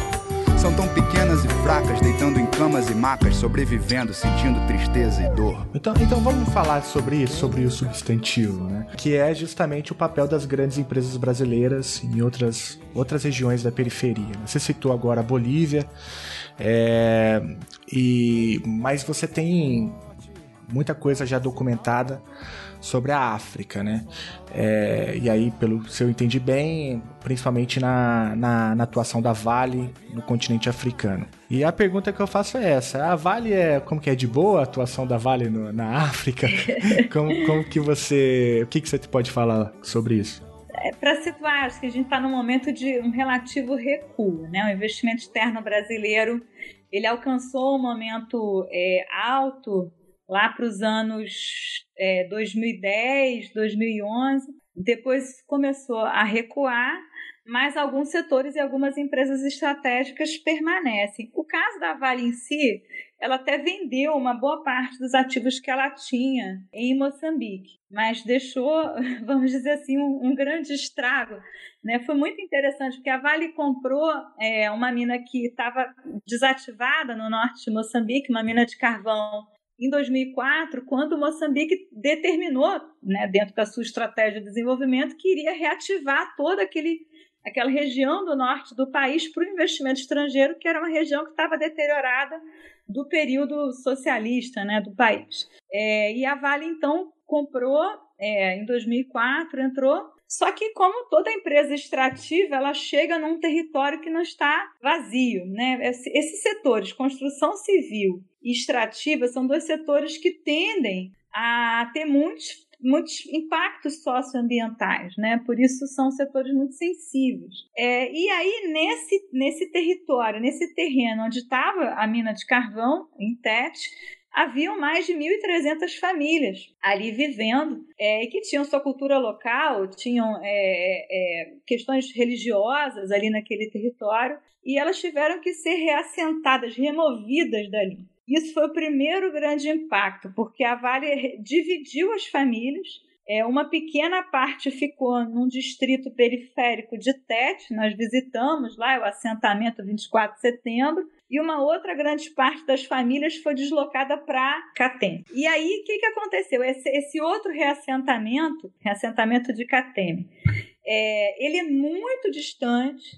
São tão pequenas e fracas, deitando em camas e macas, sobrevivendo, sentindo tristeza e dor. Então, então vamos falar sobre isso, sobre o substantivo, né? Que é justamente o papel das grandes empresas brasileiras em outras, outras regiões da periferia. Né? Você citou agora a Bolívia, é, e, mas você tem muita coisa já documentada sobre a África, né? É, e aí, pelo se eu entendi bem, principalmente na, na, na, atuação da Vale no continente africano. E a pergunta que eu faço é essa: a Vale é como que é de boa a atuação da Vale no, na África? (laughs) como, como que você, o que que você pode falar sobre isso? É, Para situar, acho que a gente está num momento de um relativo recuo, né? O investimento externo brasileiro ele alcançou um momento é, alto lá para os anos é, 2010, 2011. Depois começou a recuar, mas alguns setores e algumas empresas estratégicas permanecem. O caso da Vale em si, ela até vendeu uma boa parte dos ativos que ela tinha em Moçambique, mas deixou, (laughs) vamos dizer assim, um, um grande estrago. Né? Foi muito interessante, porque a Vale comprou é, uma mina que estava desativada no norte de Moçambique, uma mina de carvão em 2004, quando Moçambique determinou, né, dentro da sua estratégia de desenvolvimento, que iria reativar toda aquele, aquela região do norte do país para o investimento estrangeiro, que era uma região que estava deteriorada do período socialista né, do país. É, e a Vale, então, comprou é, em 2004, entrou, Só que, como toda empresa extrativa, ela chega num território que não está vazio. Né? Esses setores, construção civil e extrativa, são dois setores que tendem a ter muitos muitos impactos socioambientais, né? Por isso são setores muito sensíveis. É, e aí, nesse, nesse território, nesse terreno onde estava a mina de carvão, em Tete, haviam mais de 1.300 famílias ali vivendo é, e que tinham sua cultura local, tinham é, é, questões religiosas ali naquele território e elas tiveram que ser reassentadas, removidas dali. Isso foi o primeiro grande impacto, porque a Vale dividiu as famílias. É, uma pequena parte ficou num distrito periférico de Tete, nós visitamos lá o assentamento 24 de setembro, e uma outra grande parte das famílias foi deslocada para Catem. E aí, o que, que aconteceu? Esse, esse, outro reassentamento, reassentamento de Catem, é, ele é muito distante,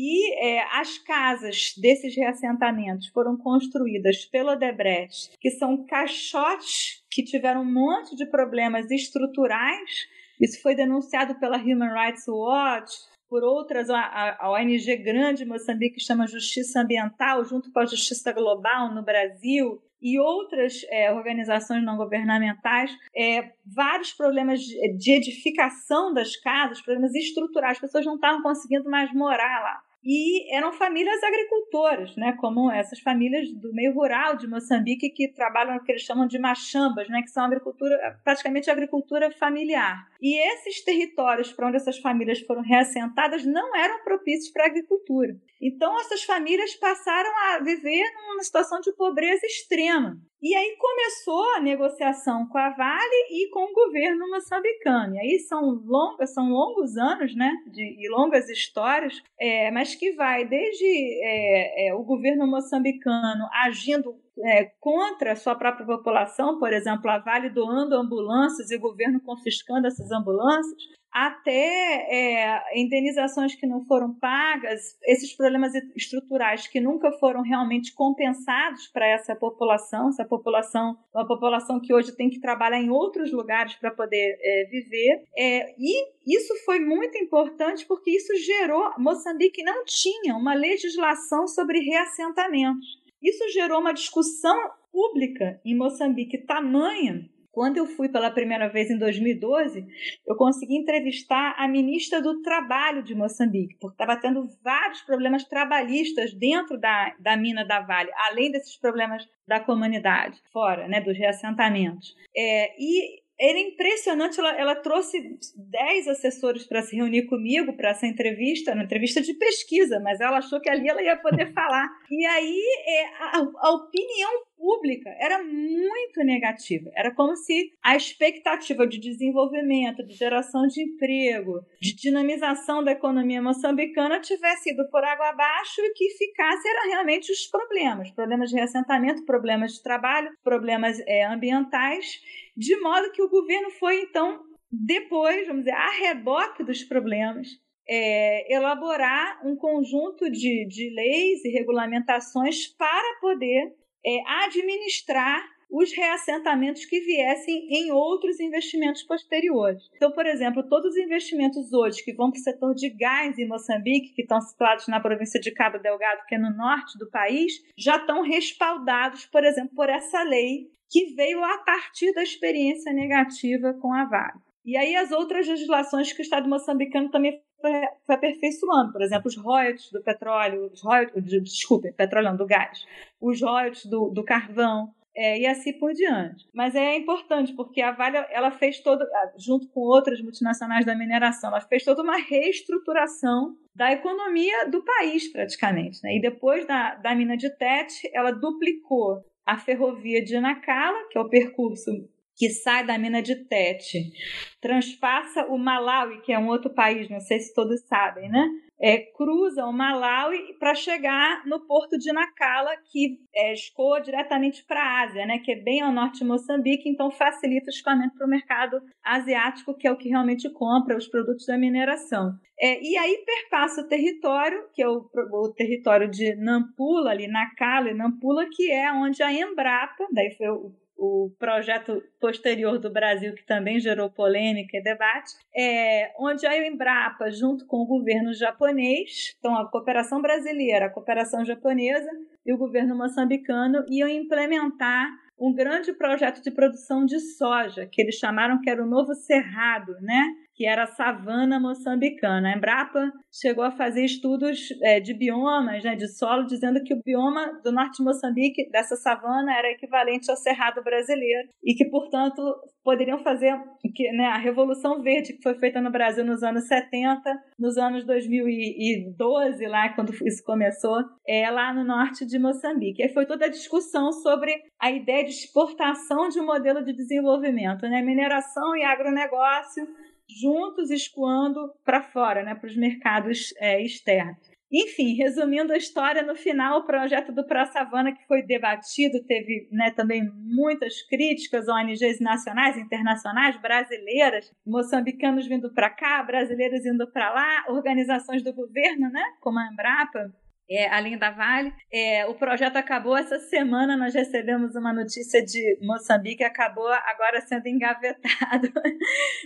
e é, as casas desses reassentamentos foram construídas pelo Odebrecht, que são caixotes que tiveram um monte de problemas estruturais. Isso foi denunciado pela Human Rights Watch, por outras, a, ONG grande em Moçambique que chama Justiça Ambiental, junto com a Justiça Global no Brasil, e outras é, organizações não governamentais, é, vários problemas de, de, edificação das casas, problemas estruturais, as pessoas não estavam conseguindo mais morar lá e eram famílias agricultoras, né, como essas famílias do meio rural de Moçambique que trabalham no que eles chamam de machambas, né, que são agricultura, praticamente agricultura familiar. E esses territórios para onde essas famílias foram reassentadas não eram propícios para a agricultura. Então essas famílias passaram a viver numa situação de pobreza extrema. E aí começou a negociação com a Vale e com o governo moçambicano. E aí são, longos, são longos anos, né, de, e longas histórias, é, mas que vai desde é, é, o governo moçambicano agindo é, contra a sua própria população, por exemplo, a Vale doando ambulâncias e o governo confiscando essas ambulâncias, até é, indenizações que não foram pagas, esses problemas estruturais que nunca foram realmente compensados para essa população, essa população, uma população que hoje tem que trabalhar em outros lugares para poder é, viver. É, e isso foi muito importante porque isso gerou. Moçambique não tinha uma legislação sobre reassentamentos. Isso gerou uma discussão pública em Moçambique tamanha quando eu fui pela primeira vez em 2012, eu consegui entrevistar a ministra do Trabalho de Moçambique, porque estava tendo vários problemas trabalhistas dentro da, da mina da Vale, além desses problemas da comunidade, fora né, dos reassentamentos. É, e era impressionante, ela, ela trouxe 10 assessores para se reunir comigo para essa entrevista, uma entrevista de pesquisa, mas ela achou que ali ela ia poder (laughs) falar. E aí é, a, a opinião pública era muito negativa. Era como se a expectativa de desenvolvimento, de geração de emprego, de dinamização da economia moçambicana tivesse ido por água abaixo e que ficasse era realmente os problemas, problemas de reassentamento, problemas de trabalho, problemas é, ambientais, de modo que o governo foi então depois, vamos dizer, a reboque dos problemas, é, elaborar um conjunto de, de leis e regulamentações para poder é, administrar os reassentamentos que viessem em outros investimentos posteriores. Então, por exemplo, todos os investimentos hoje que vão para o setor de gás em Moçambique, que estão situados na província de Cabo Delgado, que é no norte do país, já estão respaldados, por exemplo, por essa lei que veio a partir da experiência negativa com a Vale. E aí as outras legislações que o Estado moçambicano também foi aperfeiçoando, por exemplo, os royalties do petróleo, os royalties, desculpe, petróleo não, do gás, os royalties do, do carvão, é, e assim por diante. Mas é importante porque a Vale ela fez todo, junto com outras multinacionais da mineração, ela fez toda uma reestruturação da economia do país praticamente. Né? E depois da, da mina de Tete, ela duplicou a ferrovia de Nacala, que é o percurso que sai da mina de Tete, transpassa o Malawi, que é um outro país, não sei se todos sabem, né? É, cruza o Malawi para chegar no porto de Nacala, que é, escoa diretamente para a Ásia, né? que é bem ao norte de Moçambique, então facilita o escoamento para o mercado asiático, que é o que realmente compra os produtos da mineração. É, e aí perpassa o território, que é o, o território de Nampula, ali Nacala e Nampula, que é onde a Embrapa, daí foi o o projeto posterior do Brasil, que também gerou polêmica e debate, é, onde a Embrapa, junto com o governo japonês, então a cooperação brasileira, a cooperação japonesa e o governo moçambicano iam implementar um grande projeto de produção de soja, que eles chamaram que era o novo Cerrado, né? que era a savana moçambicana. A Embrapa chegou a fazer estudos é, de biomas, né, de solo, dizendo que o bioma do norte de Moçambique, dessa savana, era equivalente ao cerrado brasileiro e que, portanto, poderiam fazer que, né, a Revolução Verde, que foi feita no Brasil nos anos 70, nos anos 2012, lá quando isso começou, é lá no norte de Moçambique. Aí foi toda a discussão sobre a ideia de exportação de um modelo de desenvolvimento, né, mineração e agronegócio juntos escoando para fora, né, para os mercados é, externos. Enfim, resumindo a história, no final o projeto do Pra Savana que foi debatido teve né, também muitas críticas, ONGs nacionais, internacionais, brasileiras, moçambicanos vindo para cá, brasileiros indo para lá, organizações do governo, né, como a Embrapa, é, além da Vale. É, o projeto acabou essa semana, nós recebemos uma notícia de Moçambique, acabou agora sendo engavetado. (laughs)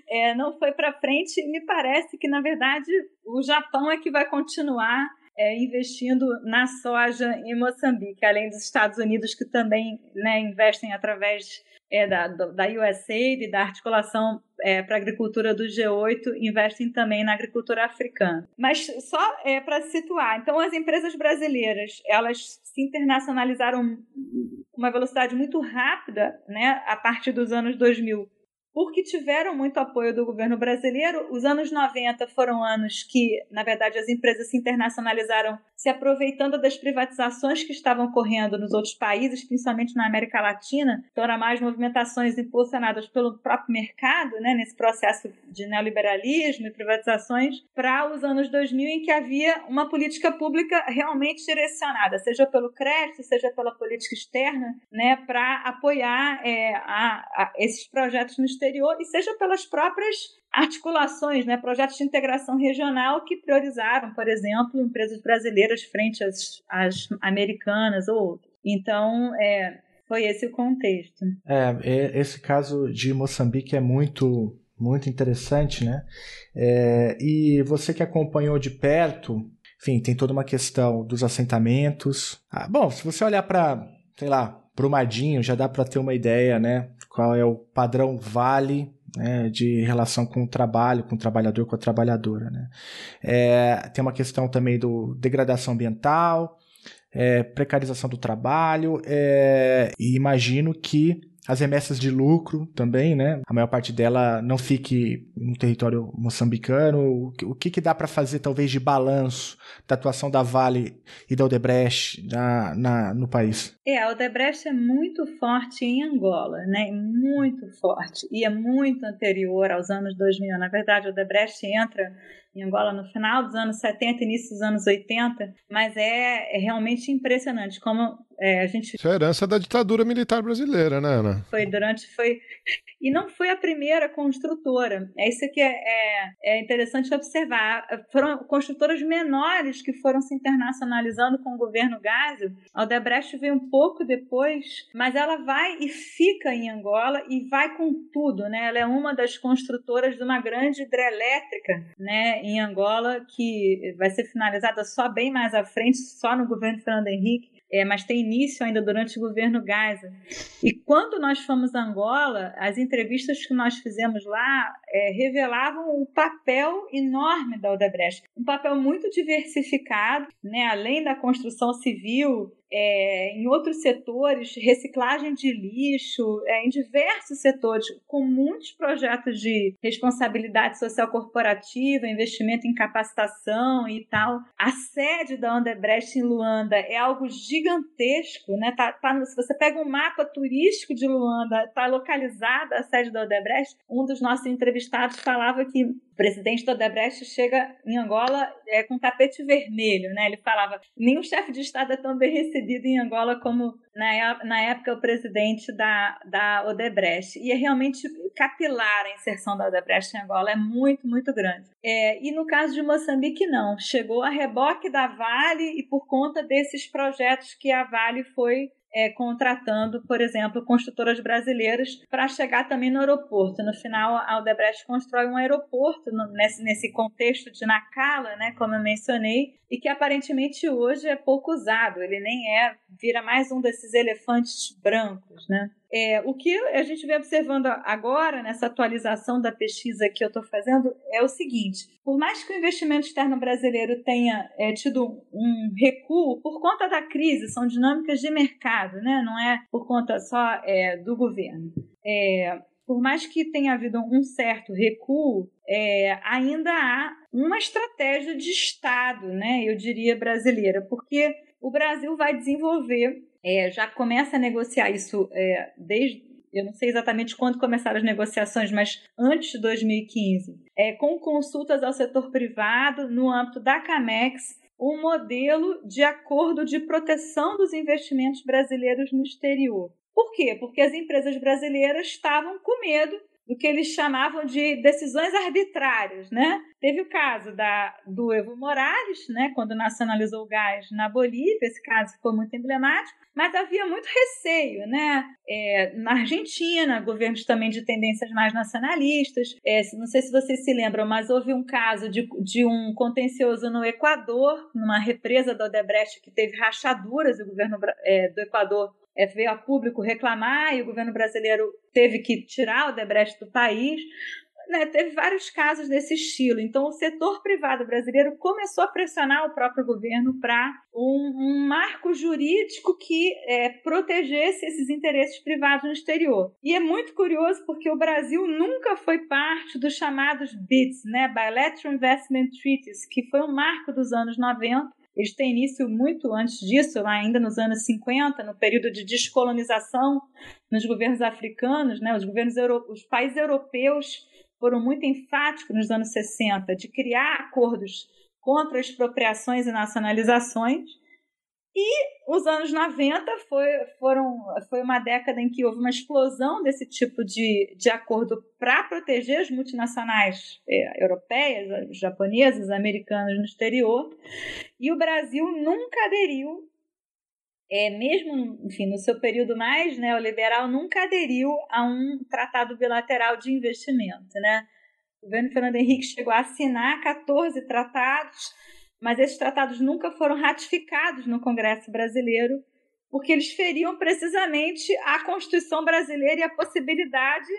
É, não foi para frente e me parece que, na verdade, o Japão é que vai continuar é, investindo na soja em Moçambique, além dos Estados Unidos, que também né, investem através é, da, da USAID da articulação é, para a agricultura do G8 investem também na agricultura africana. Mas só é, para situar, então as empresas brasileiras elas se internacionalizaram com uma velocidade muito rápida, né, a partir dos anos 2000 porque tiveram muito apoio do governo brasileiro. Os anos 90 foram anos que, na verdade, as empresas se internacionalizaram se aproveitando das privatizações que estavam ocorrendo nos outros países, principalmente na América Latina. Então, eram mais movimentações impulsionadas pelo próprio mercado, né, nesse processo de neoliberalismo e privatizações, para os anos 2000, em que havia uma política pública realmente direcionada, seja pelo crédito, seja pela política externa, né, para apoiar é, a, a esses projetos no e seja pelas próprias articulações, né, projetos de integração regional que priorizaram, por exemplo, empresas brasileiras frente às, às americanas ou outras. Então, é, foi esse o contexto. É, esse caso de Moçambique é muito muito interessante, né? É, e você que acompanhou de perto, enfim, tem toda uma questão dos assentamentos. Ah, bom, se você olhar para, sei lá, Brumadinho, já dá para ter uma ideia, né? qual é o padrão vale né, de relação com o trabalho, com o trabalhador, com a trabalhadora. Né? É, tem uma questão também do degradação ambiental, é, precarização do trabalho, é, e imagino que as remessas de lucro também, né? A maior parte dela não fique no território moçambicano. O que, que dá para fazer, talvez, de balanço da atuação da Vale e da Odebrecht na, na, no país? É, a Odebrecht é muito forte em Angola, né? Muito forte. E é muito anterior aos anos 2000. Na verdade, a Odebrecht entra em Angola no final dos anos 70, início dos anos 80, mas é, é realmente impressionante como é, a gente. Isso é herança da ditadura militar brasileira, né, Ana? Foi durante. Foi... E não foi a primeira construtora. É isso que é, é, é interessante observar. Foram construtoras menores que foram se internacionalizando com o governo Gásio. A Odebrecht veio um pouco depois, mas ela vai e fica em Angola e vai com tudo, né? Ela é uma das construtoras de uma grande hidrelétrica, né, em Angola, que vai ser finalizada só bem mais à frente, só no governo Fernando Henrique é, mas tem início ainda durante o governo Gaza. E quando nós fomos a Angola, as entrevistas que nós fizemos lá é, revelavam o papel enorme da Odebrecht, um papel muito diversificado, né? além da construção civil, é, em outros setores, reciclagem de lixo, é, em diversos setores, com muitos projetos de responsabilidade social corporativa, investimento em capacitação e tal. A sede da Odebrecht em Luanda é algo gigantesco, né? Tá, tá, se você pega um mapa turístico de Luanda, está localizada a sede da Odebrecht. Um dos nossos entrevistados falava que o presidente da Odebrecht chega em Angola é, com tapete vermelho, né? Ele falava: nenhum chefe de Estado é tão bem recebido em Angola como na, na época o presidente da, da Odebrecht. E é realmente capilar a inserção da Odebrecht em Angola, é muito, muito grande. É, e no caso de Moçambique, não. Chegou a reboque da Vale e por conta desses projetos que a Vale foi é, contratando, por exemplo, construtoras brasileiras para chegar também no aeroporto. No final, a Aldebrecht constrói um aeroporto no, nesse, nesse contexto de Nacala, né, como eu mencionei, e que aparentemente hoje é pouco usado. Ele nem é, vira mais um desses elefantes brancos, né? É, o que a gente vem observando agora, nessa atualização da pesquisa que eu estou fazendo, é o seguinte: por mais que o investimento externo brasileiro tenha é, tido um recuo por conta da crise, são dinâmicas de mercado, né? não é por conta só é, do governo. É, por mais que tenha havido um certo recuo, é, ainda há uma estratégia de Estado, né, eu diria brasileira, porque o Brasil vai desenvolver é, já começa a negociar isso é, desde. Eu não sei exatamente quando começaram as negociações, mas antes de 2015, é, com consultas ao setor privado no âmbito da CAMEX, um modelo de acordo de proteção dos investimentos brasileiros no exterior. Por quê? Porque as empresas brasileiras estavam com medo do que eles chamavam de decisões arbitrárias, né? Teve o caso da, do Evo Morales, né, quando nacionalizou o gás na Bolívia, esse caso ficou muito emblemático, mas havia muito receio, né? É, na Argentina, governos também de tendências mais nacionalistas. É, não sei se vocês se lembram, mas houve um caso de, de um contencioso no Equador, numa represa do Odebrecht que teve rachaduras, o governo é, do Equador é, veio a público reclamar e o governo brasileiro teve que tirar o Debrecht do país. Né, teve vários casos desse estilo. Então, o setor privado brasileiro começou a pressionar o próprio governo para um, um, marco jurídico que é, protegesse esses interesses privados no exterior. E é muito curioso porque o Brasil nunca foi parte dos chamados BITs, né, Bilateral Investment Treaties, que foi um marco dos anos 90 eles têm início muito antes disso, lá ainda nos anos 50, no período de descolonização nos governos africanos, né? Os governos os países europeus foram muito enfáticos nos anos 60 de criar acordos contra expropriações e nacionalizações. E os anos 90 foi, foram, foi uma década em que houve uma explosão desse tipo de, de acordo para proteger as multinacionais é, europeias, japonesas, americanas no exterior. E o Brasil nunca aderiu, é, mesmo enfim, no seu período mais neoliberal, nunca aderiu a um tratado bilateral de investimento. Né? O governo Fernando Henrique chegou a assinar 14 tratados mas esses tratados nunca foram ratificados no Congresso brasileiro, porque eles feriam precisamente a Constituição brasileira e a possibilidade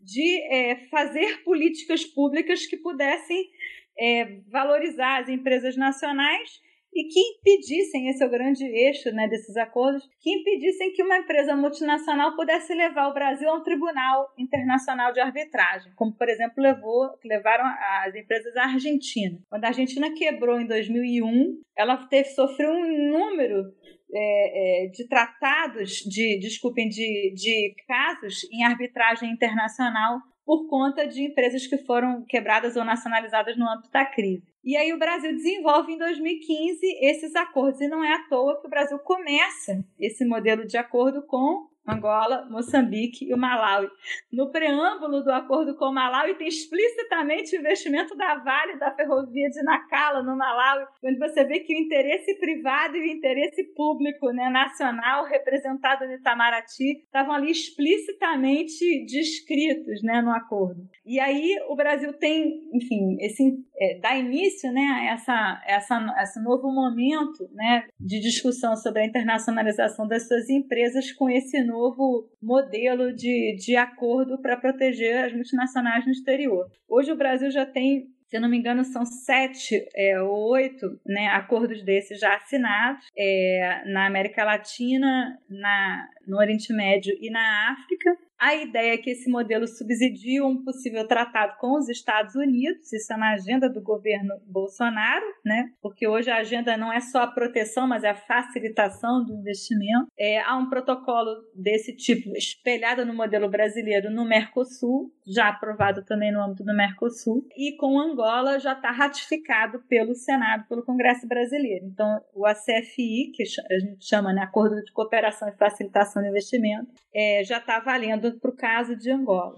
de é, fazer políticas públicas que pudessem é, valorizar as empresas nacionais e que impedissem, esse é o grande eixo né, desses acordos, que impedissem que uma empresa multinacional pudesse levar o Brasil a um tribunal internacional de arbitragem, como, por exemplo, levou, levaram as empresas à Argentina. Quando a Argentina quebrou em 2001, ela teve, sofreu um número é, é, de tratados, de, desculpem, de, de casos em arbitragem internacional por conta de empresas que foram quebradas ou nacionalizadas no âmbito da crise. E aí o Brasil desenvolve em 2015 esses acordos, e não é à toa que o Brasil começa esse modelo de acordo com Angola, Moçambique e o Malawi. No preâmbulo do acordo com o Malawi tem explicitamente o investimento da Vale da ferrovia de Nacala no Malawi, onde você vê que o interesse privado e o interesse público né, nacional representado no Itamaraty estavam ali explicitamente descritos né, no acordo. E aí o Brasil tem, enfim, esse, é, dá início né, a essa, essa, esse novo momento né, de discussão sobre a internacionalização das suas empresas com esse novo novo modelo de, de acordo para proteger as multinacionais no exterior. Hoje o Brasil já tem se não me engano, são sete é, ou oito né, acordos desses já assinados é, na América Latina, na, no Oriente Médio e na África. A ideia é que esse modelo subsidie um possível tratado com os Estados Unidos, isso é na agenda do governo Bolsonaro, né? Porque hoje a agenda não é só a proteção, mas é a facilitação do investimento. É, há um protocolo desse tipo espelhado no modelo brasileiro no Mercosul, já aprovado também no âmbito do Mercosul, e com Angola já está ratificado pelo Senado, pelo Congresso brasileiro. Então, o ACFI, que a gente chama né, Acordo de Cooperação e Facilitação do Investimento, é, já está valendo para o caso de Angola.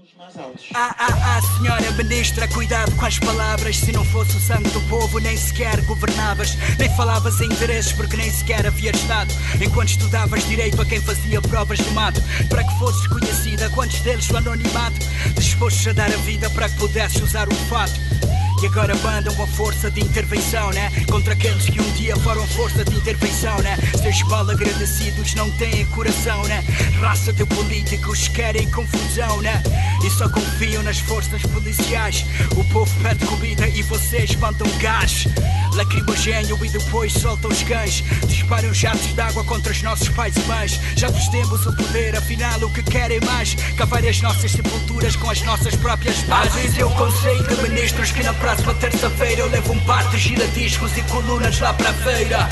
Ah, ah, ah, senhora ministra, cuidado com as palavras. Se não fosse o sangue do povo, nem sequer governavas. Nem falavas em interesses, porque nem sequer havia Estado. Enquanto estudavas direito a quem fazia provas de mato. Para que fosses conhecida, quantos deles o anonimato? Dispostos a dar a vida para que pudesses usar o fato. E agora mandam a força de intervenção, né? Contra aqueles que um dia foram força de intervenção, né? Seus mal agradecidos não têm coração, né? Raça de políticos querem confusão, né? E só confiam nas forças policiais. O povo pede comida e vocês mandam gás. Lacrimogênio e depois soltam os cães. Disparam jatos de água contra os nossos pais e mães. Já vos temos o poder, afinal o que querem mais? Cavar as nossas sepulturas com as nossas próprias mãos. Às vezes eu conceito de ministros que na próxima terça-feira eu levo um par de giradiscos e colunas lá para a feira.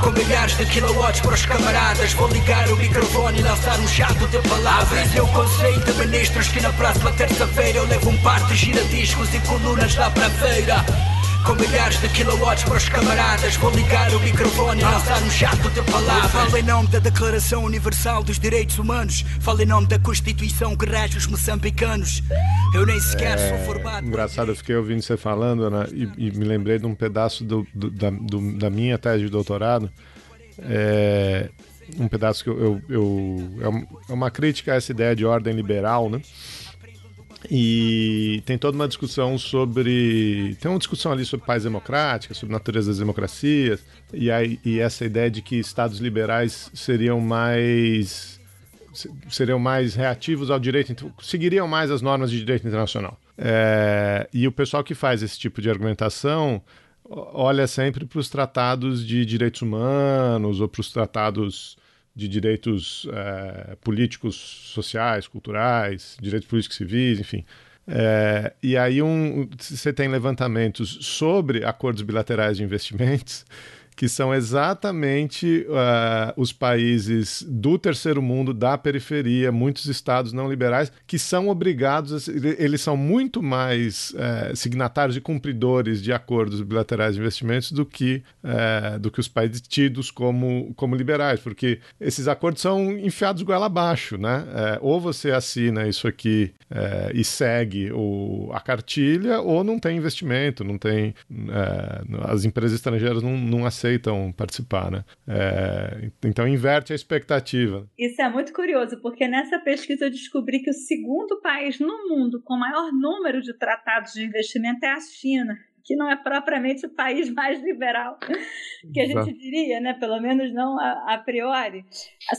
Com milhares de kilowatts para os camaradas Vou ligar o microfone e lançar um jato de palavras Eu conceito de ministros que na próxima terça-feira Eu levo um par de giradiscos e colunas lá para a feira com milhares de kilowatts para os camaradas Vou ligar o microfone e lançar um jato de palavras. Falo em nome da Declaração Universal dos Direitos Humanos Falo em nome da Constituição que rege os moçambicanos. Eu nem sequer é, sou formado Engraçado, eu fiquei ouvindo você falando Ana, e, e, me lembrei de um pedaço do, do, da, do, da minha tese de doutorado. É, um pedaço que eu, eu, eu, é uma crítica a essa ideia de ordem liberal, né? E tem toda uma discussão sobre. Tem uma discussão ali sobre paz democrática, sobre natureza das democracias, e, aí, e essa ideia de que estados liberais seriam mais seriam mais reativos ao direito, seguiriam mais as normas de direito internacional. É, e o pessoal que faz esse tipo de argumentação olha sempre para os tratados de direitos humanos ou para os tratados de direitos é, políticos, sociais, culturais, direitos políticos civis, enfim. É, e aí um, você tem levantamentos sobre acordos bilaterais de investimentos que são exatamente uh, os países do terceiro mundo, da periferia, muitos estados não liberais, que são obrigados, a, eles são muito mais uh, signatários e cumpridores de acordos bilaterais de investimentos do que, uh, do que os países tidos como, como liberais, porque esses acordos são enfiados goela abaixo, né? Ou você assina isso aqui e segue o, a cartilha, ou não tem investimento, não tem. as empresas estrangeiras não, não aceitam aceitam participar, né? É, então inverte a expectativa. Isso é muito curioso, porque nessa pesquisa eu descobri que o segundo país no mundo com maior número de tratados de investimento é a China que não é propriamente o país mais liberal que a gente diria, né? Pelo menos não a, a priori.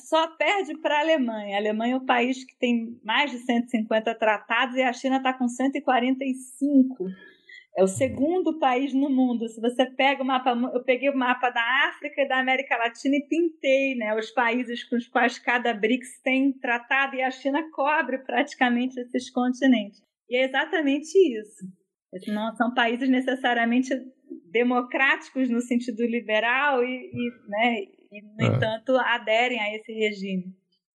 Só perde para a Alemanha. A Alemanha é o país que tem mais de 150 tratados e a China está com 145. É o segundo país no mundo. Se você pega o mapa, eu peguei o mapa da África e da América Latina e pintei, né, os países com os quais cada BRICS tem tratado e a China cobre praticamente esses continentes. E é exatamente isso. Não são países necessariamente democráticos no sentido liberal e, e né, e no é. entanto aderem a esse regime.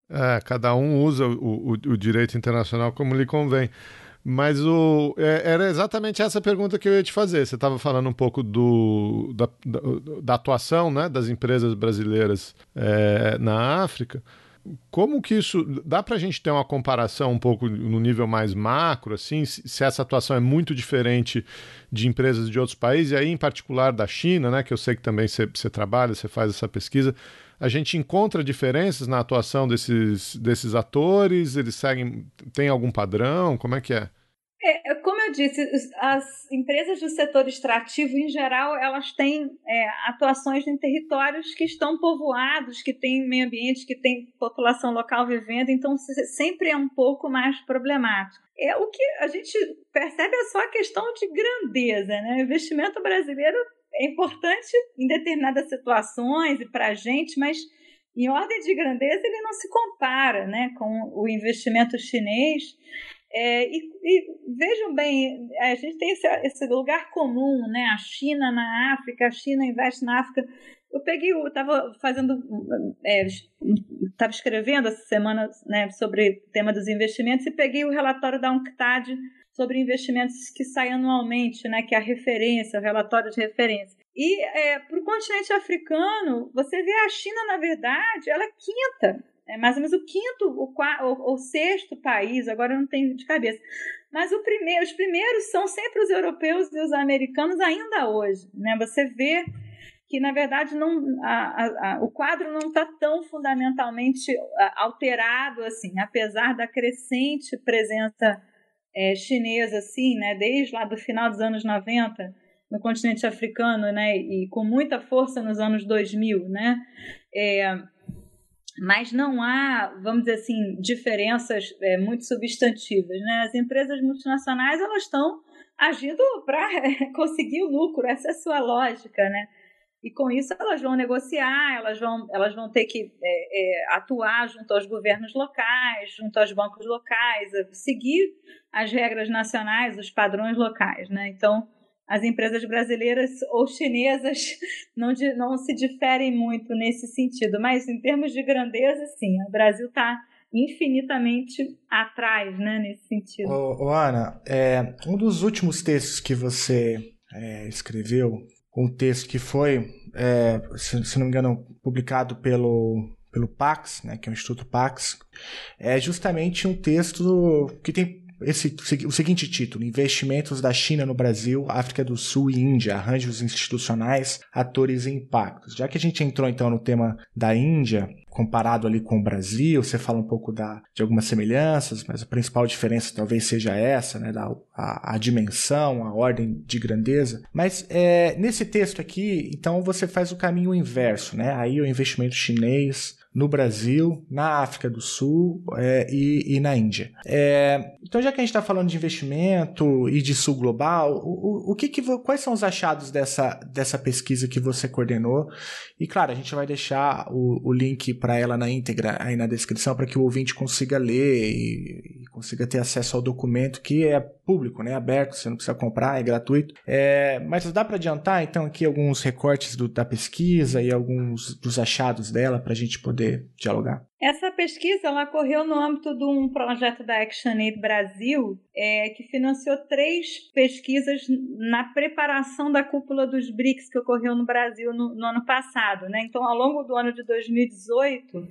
É, cada um usa o, o, o direito internacional como lhe convém. Mas o, é, era exatamente essa pergunta que eu ia te fazer. Você estava falando um pouco do, da, da, da, atuação né, das empresas brasileiras é, na África. Como que isso. Dá para a gente ter uma comparação um pouco no nível mais macro, assim, se, essa atuação é muito diferente de empresas de outros países, e aí, em particular, da China, né, que eu sei que também você trabalha, você faz essa pesquisa a gente encontra diferenças na atuação desses, desses atores? Eles seguem. Tem algum padrão? Como é que é? É, como eu disse, as empresas do setor extrativo, em geral, elas têm é, atuações em territórios que estão povoados, que têm meio ambiente, que tem população local vivendo, então sempre é um pouco mais problemático. É o que a gente percebe é só a questão de grandeza, né? O investimento brasileiro é importante em determinadas situações e para a gente, mas em ordem de grandeza ele não se compara né, com o investimento chinês. É, e, e, vejam bem, a gente tem esse, esse, lugar comum, né? A China na África, a China investe na África. Eu peguei, estava fazendo, estava é, escrevendo essa semana né, sobre o tema dos investimentos e peguei o relatório da UNCTAD sobre investimentos que sai anualmente, né, que é a referência, o relatório de referência. E é, para o continente africano, você vê a China, na verdade, ela é quinta é mais ou menos o quinto o, o, o sexto país, agora eu não tenho de cabeça. Mas primeiro, os primeiros são sempre os europeus e os americanos ainda hoje. Né? Você vê que, na verdade, não, a, a, a, o quadro não está tão fundamentalmente alterado assim, apesar da crescente presença é, chinesa, assim, né, desde lá do final dos anos 90 no continente africano, né, e com muita força nos anos 2000, né, é, mas não há, vamos dizer assim, diferenças é, muito substantivas, né, as empresas multinacionais, elas estão agindo para (laughs) conseguir o lucro, essa é a sua lógica, né, e com isso elas vão negociar, elas vão, elas vão ter que é, é, atuar junto aos governos locais, junto aos bancos locais, seguir as regras nacionais, os padrões locais, né? Então, as empresas brasileiras ou chinesas (laughs) não, não se diferem muito nesse sentido, mas em termos de grandeza, sim, o Brasil está infinitamente atrás, né, nesse sentido. Ô, ô Ana, é, um dos últimos textos que você é, escreveu um texto que foi, é, se, se, não me engano, publicado pelo, pelo Pax, né, que é o Instituto Pax, é justamente um texto que tem esse, o seguinte título: Investimentos da China no Brasil, África do Sul e Índia, arranjos institucionais, atores e impactos. Já que a gente entrou então no tema da Índia, comparado ali com o Brasil, você fala um pouco da, de algumas semelhanças, mas a principal diferença talvez seja essa, né, da, a, a dimensão, a ordem de grandeza. Mas é, nesse texto aqui, então você faz o caminho inverso, né? Aí o investimento chinês no Brasil, na África do Sul é, e, e, na Índia. É, então, já que a gente está falando de investimento e de Sul Global, o, o, o que, que quais são os achados dessa, dessa pesquisa que você coordenou? E claro, a gente vai deixar o, o link para ela na íntegra aí na descrição para que o ouvinte consiga ler e, e, consiga ter acesso ao documento que é público, né, aberto, você não precisa comprar, é gratuito. É, mas dá para adiantar então aqui alguns recortes do, da pesquisa e alguns dos achados dela para a gente poder poder dialogar. Essa pesquisa ela ocorreu no âmbito de um projeto da ActionAid Brasil, é, que financiou três pesquisas na preparação da cúpula dos BRICS que ocorreu no Brasil no, no ano passado. Né? Então, ao longo do ano de 2018,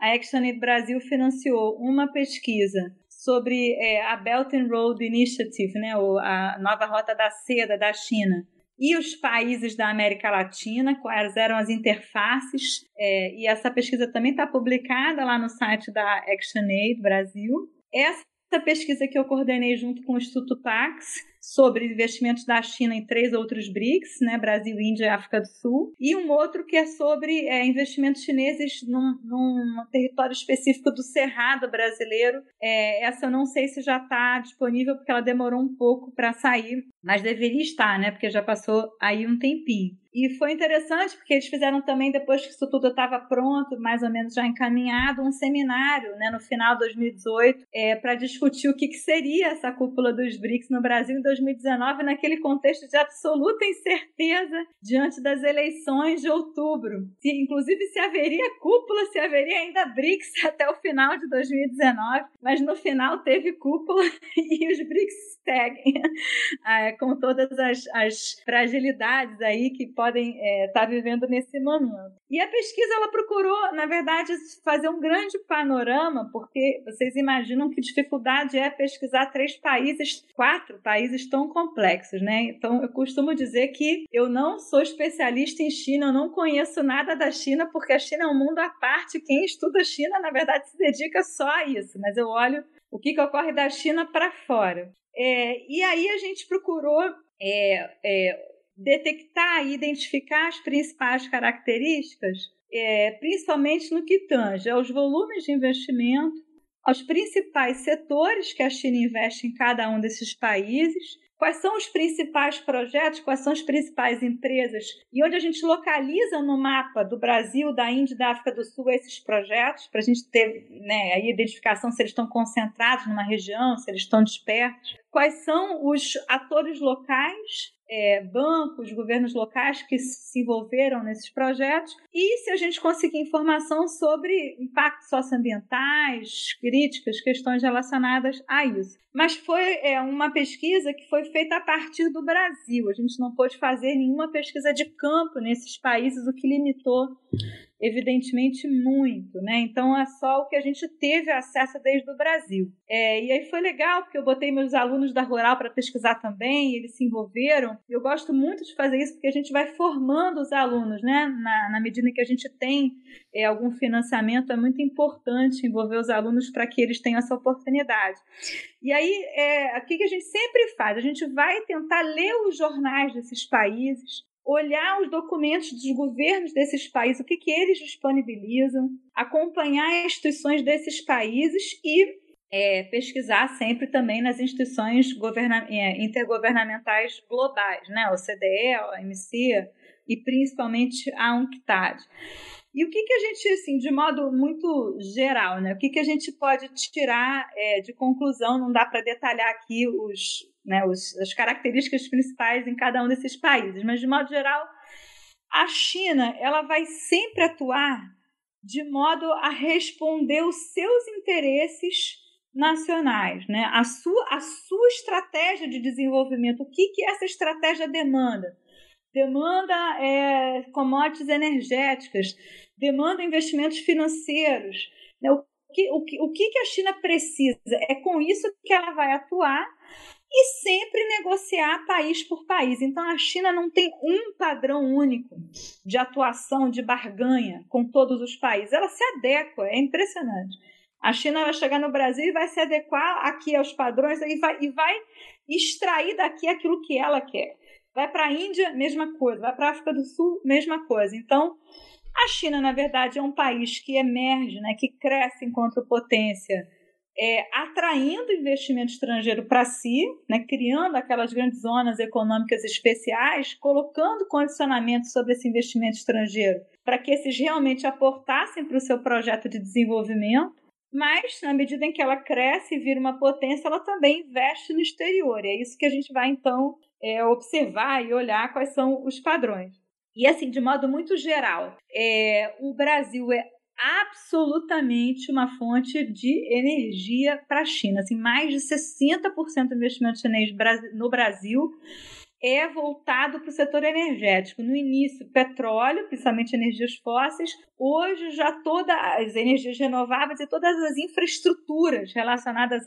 a ActionAid Brasil financiou uma pesquisa sobre é, a Belt and Road Initiative, né, ou a nova rota da seda da China, e os países da América Latina, quais eram as interfaces, é, e essa pesquisa também está publicada lá no site da ActionAid Brasil. Essa pesquisa que eu coordenei junto com o Instituto Pax sobre investimentos da China em três outros BRICS, né, Brasil, Índia e África do Sul, e um outro que é sobre é, investimentos chineses num, num, território específico do Cerrado brasileiro. É, essa eu não sei se já está disponível porque ela demorou um pouco para sair, mas deveria estar, né, porque já passou aí um tempinho. E foi interessante porque eles fizeram também, depois que isso tudo estava pronto, mais ou menos já encaminhado, um seminário né, no final de 2018 é, para discutir o que, que, seria essa cúpula dos BRICS no Brasil em 2019, naquele contexto de absoluta incerteza diante das eleições de outubro. Se, inclusive, se haveria cúpula, se haveria ainda BRICS (laughs) até o final de 2019, mas no final teve cúpula (laughs) e os BRICS seguem, (laughs) é, com todas as, as fragilidades aí que podem podem estar é, tá vivendo nesse momento. E a pesquisa ela procurou, na verdade, fazer um grande panorama, porque vocês imaginam que dificuldade é pesquisar três países, quatro países tão complexos, né? Então eu costumo dizer que eu não sou especialista em China, eu não conheço nada da China, porque a China é um mundo à parte. Quem estuda China, na verdade, se dedica só a isso. Mas eu olho o que, que ocorre da China para fora. É, e aí a gente procurou é, é, detectar e identificar as principais características, é, principalmente no que tange aos volumes de investimento, aos principais setores que a China investe em cada um desses países, quais são os principais projetos, quais são as principais empresas e onde a gente localiza no mapa do Brasil, da Índia e da África do Sul esses projetos, para a gente ter né, a identificação se eles estão concentrados numa região, se eles estão dispersos. Quais são os atores locais é, bancos, governos locais que se envolveram nesses projetos e se a gente conseguir informação sobre impactos socioambientais, críticas, questões relacionadas a isso. Mas foi é, uma pesquisa que foi feita a partir do Brasil. A gente não pôde fazer nenhuma pesquisa de campo nesses países, o que limitou evidentemente muito, né? Então é só o que a gente teve acesso desde o Brasil. É, e aí foi legal porque eu botei meus alunos da Rural para pesquisar também, eles se envolveram. Eu gosto muito de fazer isso porque a gente vai formando os alunos, né? Na, na medida que a gente tem é, algum financiamento, é muito importante envolver os alunos para que eles tenham essa oportunidade. E aí, é, o que, a gente sempre faz? A gente vai tentar ler os jornais desses países, olhar os documentos dos governos desses países, o que, que eles disponibilizam, acompanhar instituições desses países e é, pesquisar sempre também nas instituições é, intergovernamentais globais, né? OCDE, OMC e principalmente a UNCTAD. E o que, que a gente, assim, de modo muito geral, né? O que, que a gente pode tirar é, de conclusão? Não dá para detalhar aqui os, né, os, as características principais em cada um desses países, mas de modo geral, a China ela vai sempre atuar de modo a responder os seus interesses nacionais, né? A sua, a sua estratégia de desenvolvimento, o que, que essa estratégia demanda? Demanda é, commodities energéticas, demanda investimentos financeiros. Né? O, que, o, que, o que a China precisa? É com isso que ela vai atuar e sempre negociar país por país. Então a China não tem um padrão único de atuação, de barganha com todos os países. Ela se adequa, é impressionante. A China vai chegar no Brasil e vai se adequar aqui aos padrões e vai, e vai extrair daqui aquilo que ela quer. Vai para a Índia, mesma coisa. Vai para a África do Sul, mesma coisa. Então, a China, na verdade, é um país que emerge, né, que cresce enquanto potência é, atraindo investimento estrangeiro para si, né, criando aquelas grandes zonas econômicas especiais, colocando condicionamentos sobre esse investimento estrangeiro para que esses realmente aportassem para o seu projeto de desenvolvimento. Mas, na medida em que ela cresce e vira uma potência, ela também investe no exterior. E é isso que a gente vai, então, é, observar e olhar quais são os padrões. E, assim, de modo muito geral, é, o Brasil é absolutamente uma fonte de energia para a China. Assim, mais de 60% do investimento chinês no Brasil é voltado para o setor energético. No início, petróleo, principalmente energias fósseis. Hoje, já todas as energias renováveis e todas as infraestruturas relacionadas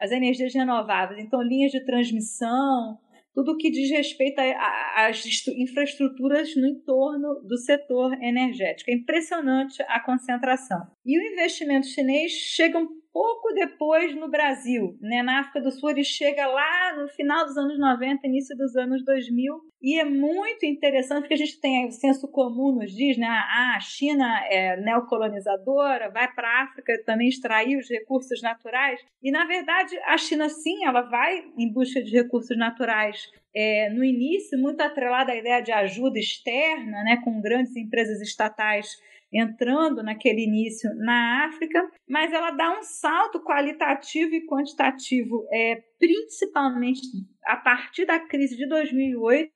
às energias renováveis. Então, linhas de transmissão, tudo que diz respeito às infraestruturas no entorno do setor energético. É impressionante a concentração. E o investimento chinês chega um pouco depois no Brasil. Né? Na África do Sul, ele chega lá no final dos anos 90, início dos anos 2000, e é muito interessante porque a gente tem o senso comum nos diz, né? Ah, a China é neocolonizadora, vai para a África também extrair os recursos naturais. E na verdade, a China sim, ela vai em busca de recursos naturais. É, no início, muito atrelada à ideia de ajuda externa, né, com grandes empresas estatais entrando naquele início na África, mas ela dá um salto qualitativo e quantitativo, é, principalmente a partir da crise de 2008,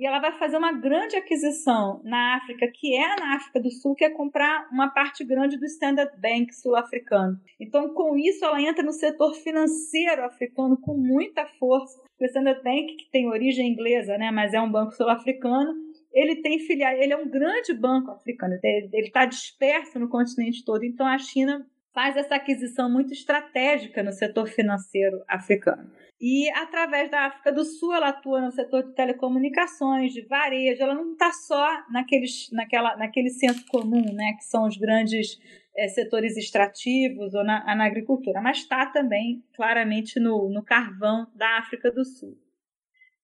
e ela vai fazer uma grande aquisição na África, que é na África do Sul, que é comprar uma parte grande do Standard Bank sul-africano. Então, com isso, ela entra no setor financeiro africano com muita força. O Standard Bank, que tem origem inglesa, né, mas é um banco sul-africano, ele tem filiais, ele é um grande banco africano, ele está disperso no continente todo, então a China faz essa aquisição muito estratégica no setor financeiro africano. E através da África do Sul, ela atua no setor de telecomunicações, de varejo, ela não está só naqueles, naquela, naquele senso comum, né, que são os grandes é, setores extrativos ou na, na agricultura, mas está também claramente no, no carvão da África do Sul.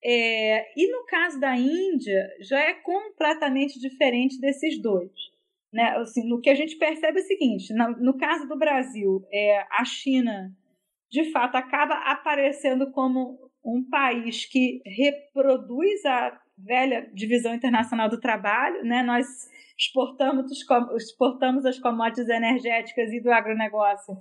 É, e no caso da Índia, já é completamente diferente desses dois. Né? Assim, no que a gente percebe é o seguinte: no, no caso do Brasil, é, a China, de fato, acaba aparecendo como um país que reproduz a velha divisão internacional do trabalho. Né? Nós exportamos, exportamos as commodities energéticas e do agronegócio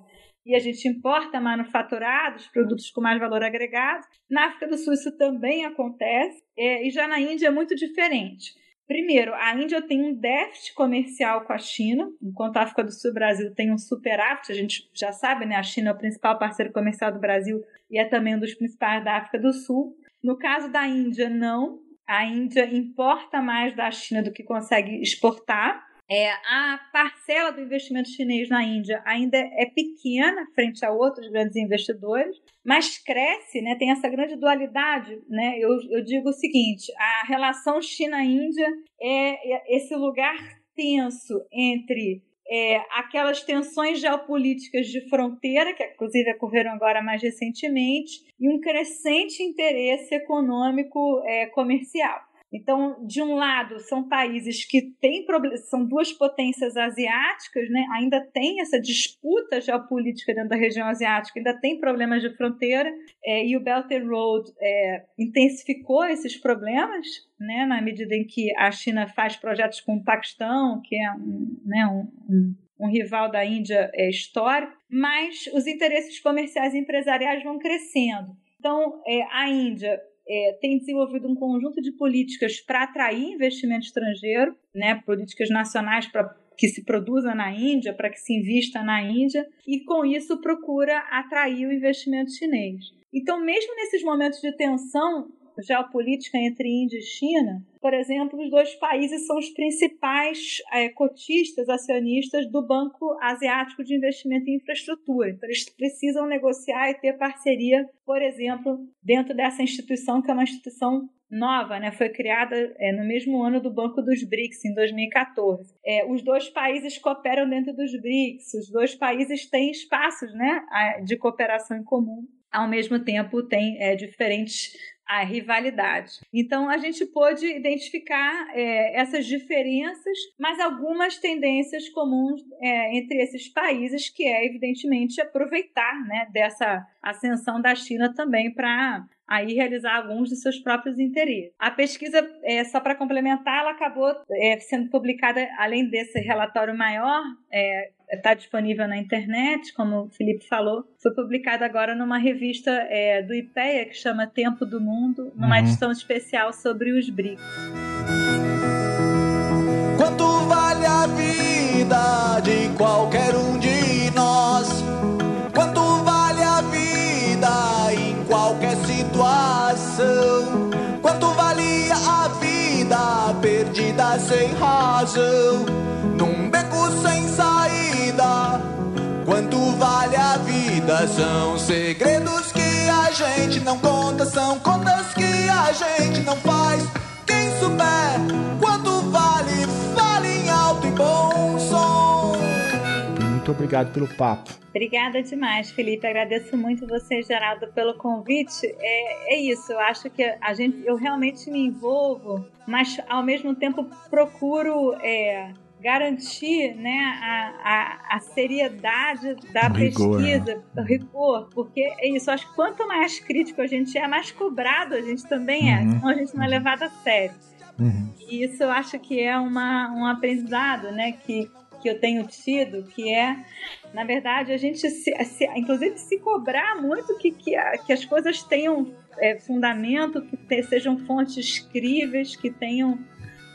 e a gente importa manufaturados, produtos com mais valor agregado. Na África do Sul isso também acontece, é, e já na Índia é muito diferente. Primeiro, a Índia tem um déficit comercial com a China, enquanto a África do Sul e o Brasil tem um superávit. A gente já sabe, né? A China é o principal parceiro comercial do Brasil e é também um dos principais da África do Sul. No caso da Índia, não. A Índia importa mais da China do que consegue exportar. É, a parcela do investimento chinês na Índia ainda é pequena frente a outros grandes investidores, mas cresce, né, tem essa grande dualidade. Né? Eu, eu digo o seguinte: a relação China-Índia é esse lugar tenso entre é, aquelas tensões geopolíticas de fronteira, que inclusive ocorreram agora mais recentemente, e um crescente interesse econômico é, comercial. Então, de um lado, são países que têm são duas potências asiáticas, né? ainda tem essa disputa geopolítica dentro da região asiática, ainda tem problemas de fronteira, é, e o Belt and Road é, intensificou esses problemas, né? na medida em que a China faz projetos com o Paquistão, que é um, né, um, um um rival da Índia é, histórico, mas os interesses comerciais e empresariais vão crescendo. Então, é, a Índia é, tem desenvolvido um conjunto de políticas para atrair investimento estrangeiro, né, políticas nacionais para que se produza na Índia, para que se invista na Índia, e com isso procura atrair o investimento chinês. Então, mesmo nesses momentos de tensão, geopolítica entre Índia e China, por exemplo, os dois países são os principais é, cotistas, acionistas do Banco Asiático de Investimento em Infraestrutura. Então, eles precisam negociar e ter parceria, por exemplo, dentro dessa instituição, que é uma instituição nova, né? foi criada é, no mesmo ano do Banco dos BRICS, em 2014. É, os dois países cooperam dentro dos BRICS, os dois países têm espaços né, de cooperação em comum ao mesmo tempo tem é, diferentes a rivalidade. Então a gente pôde identificar é, essas diferenças, mas algumas tendências comuns é, entre esses países, que é evidentemente aproveitar né, dessa ascensão da China também para aí realizar alguns de seus próprios interesses. A pesquisa, é, só para complementar, ela acabou é, sendo publicada, além desse relatório maior, é, está disponível na internet, como o Felipe falou. Foi publicada agora numa revista é, do IPEA que chama Tempo do Mundo, numa uhum. edição especial sobre os BRICS. Quanto vale a vida de qualquer um de nós? Quanto vale a vida em qualquer situação? Quanto valia a vida perdida sem razão? Vida? São segredos que a gente não conta, são contas que a gente não faz. Quem souber quanto vale, fale em alto e bom som. Muito obrigado pelo papo. Obrigada demais, Felipe. Agradeço muito você, Geraldo, pelo convite. É, é isso. Eu acho que a gente, eu realmente me envolvo, mas ao mesmo tempo procuro é, garantir né, a, a, a seriedade da pesquisa, rigor, né? rigor, porque é isso, acho que quanto mais crítico a gente é, mais cobrado a gente também é, uhum. senão a gente não é levado a sério. Uhum. E isso eu acho que é uma, um aprendizado né, que, que eu tenho tido, que é, na verdade, a gente, se, se inclusive, se cobrar muito que, que, a, que as coisas tenham é, fundamento, que te, sejam fontes críveis, que tenham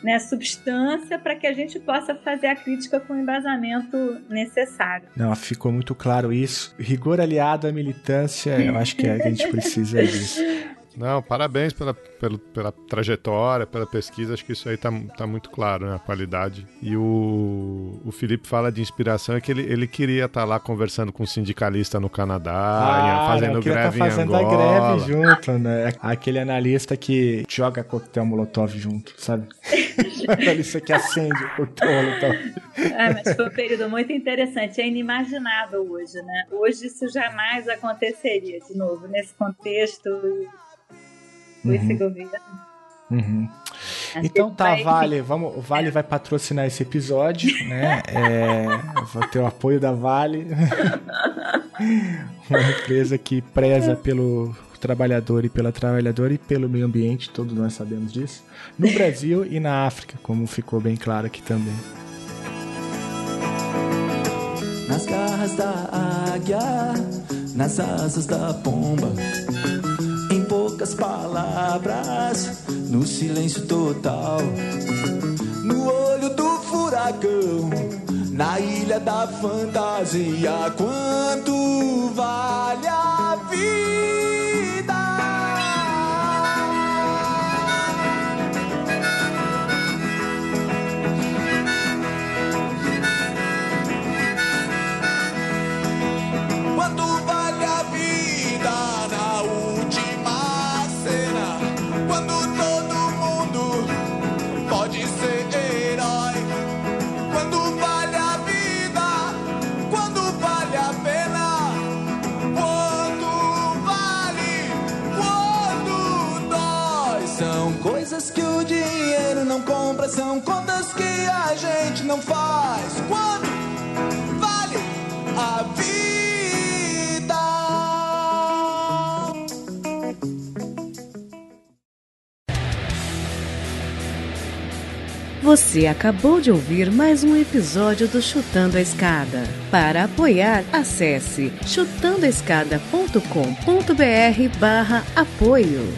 né, substância para que a gente possa fazer a crítica com o embasamento necessário. Não, ficou muito claro isso. Rigor aliado à militância, eu acho que, é, que a gente precisa disso. (laughs) Não, parabéns pela, pela, pela trajetória, pela pesquisa. Acho que isso aí tá, tá muito claro, né? A qualidade. E o, o Felipe fala de inspiração, é que ele, ele queria estar tá lá conversando com um sindicalista no Canadá, ah, fazendo greve tá fazendo em Angola. a greve junto, né? Aquele analista que joga coquetel molotov junto, sabe? (laughs) (laughs) Isso que acende o coquetel molotov. É, mas foi um período muito interessante. É inimaginável hoje, né? Hoje isso jamais aconteceria de novo, nesse contexto uhum. Uhum. Então tá, vai... Vale, vamos, o Vale vai patrocinar esse episódio, né? É, vou ter o apoio da Vale, (laughs) uma empresa que preza pelo trabalhador e pela trabalhadora e pelo meio ambiente, todos nós sabemos disso, no Brasil e na África, como ficou bem claro aqui também. Nas garras da águia, nas asas da pomba poucas palavras, no silêncio total. No olho do furacão, na ilha da fantasia, quanto vale a vida? São contas que a gente não faz. Quando vale a vida. Você acabou de ouvir mais um episódio do Chutando a Escada. Para apoiar, acesse chutandoaescada.com.br barra apoio.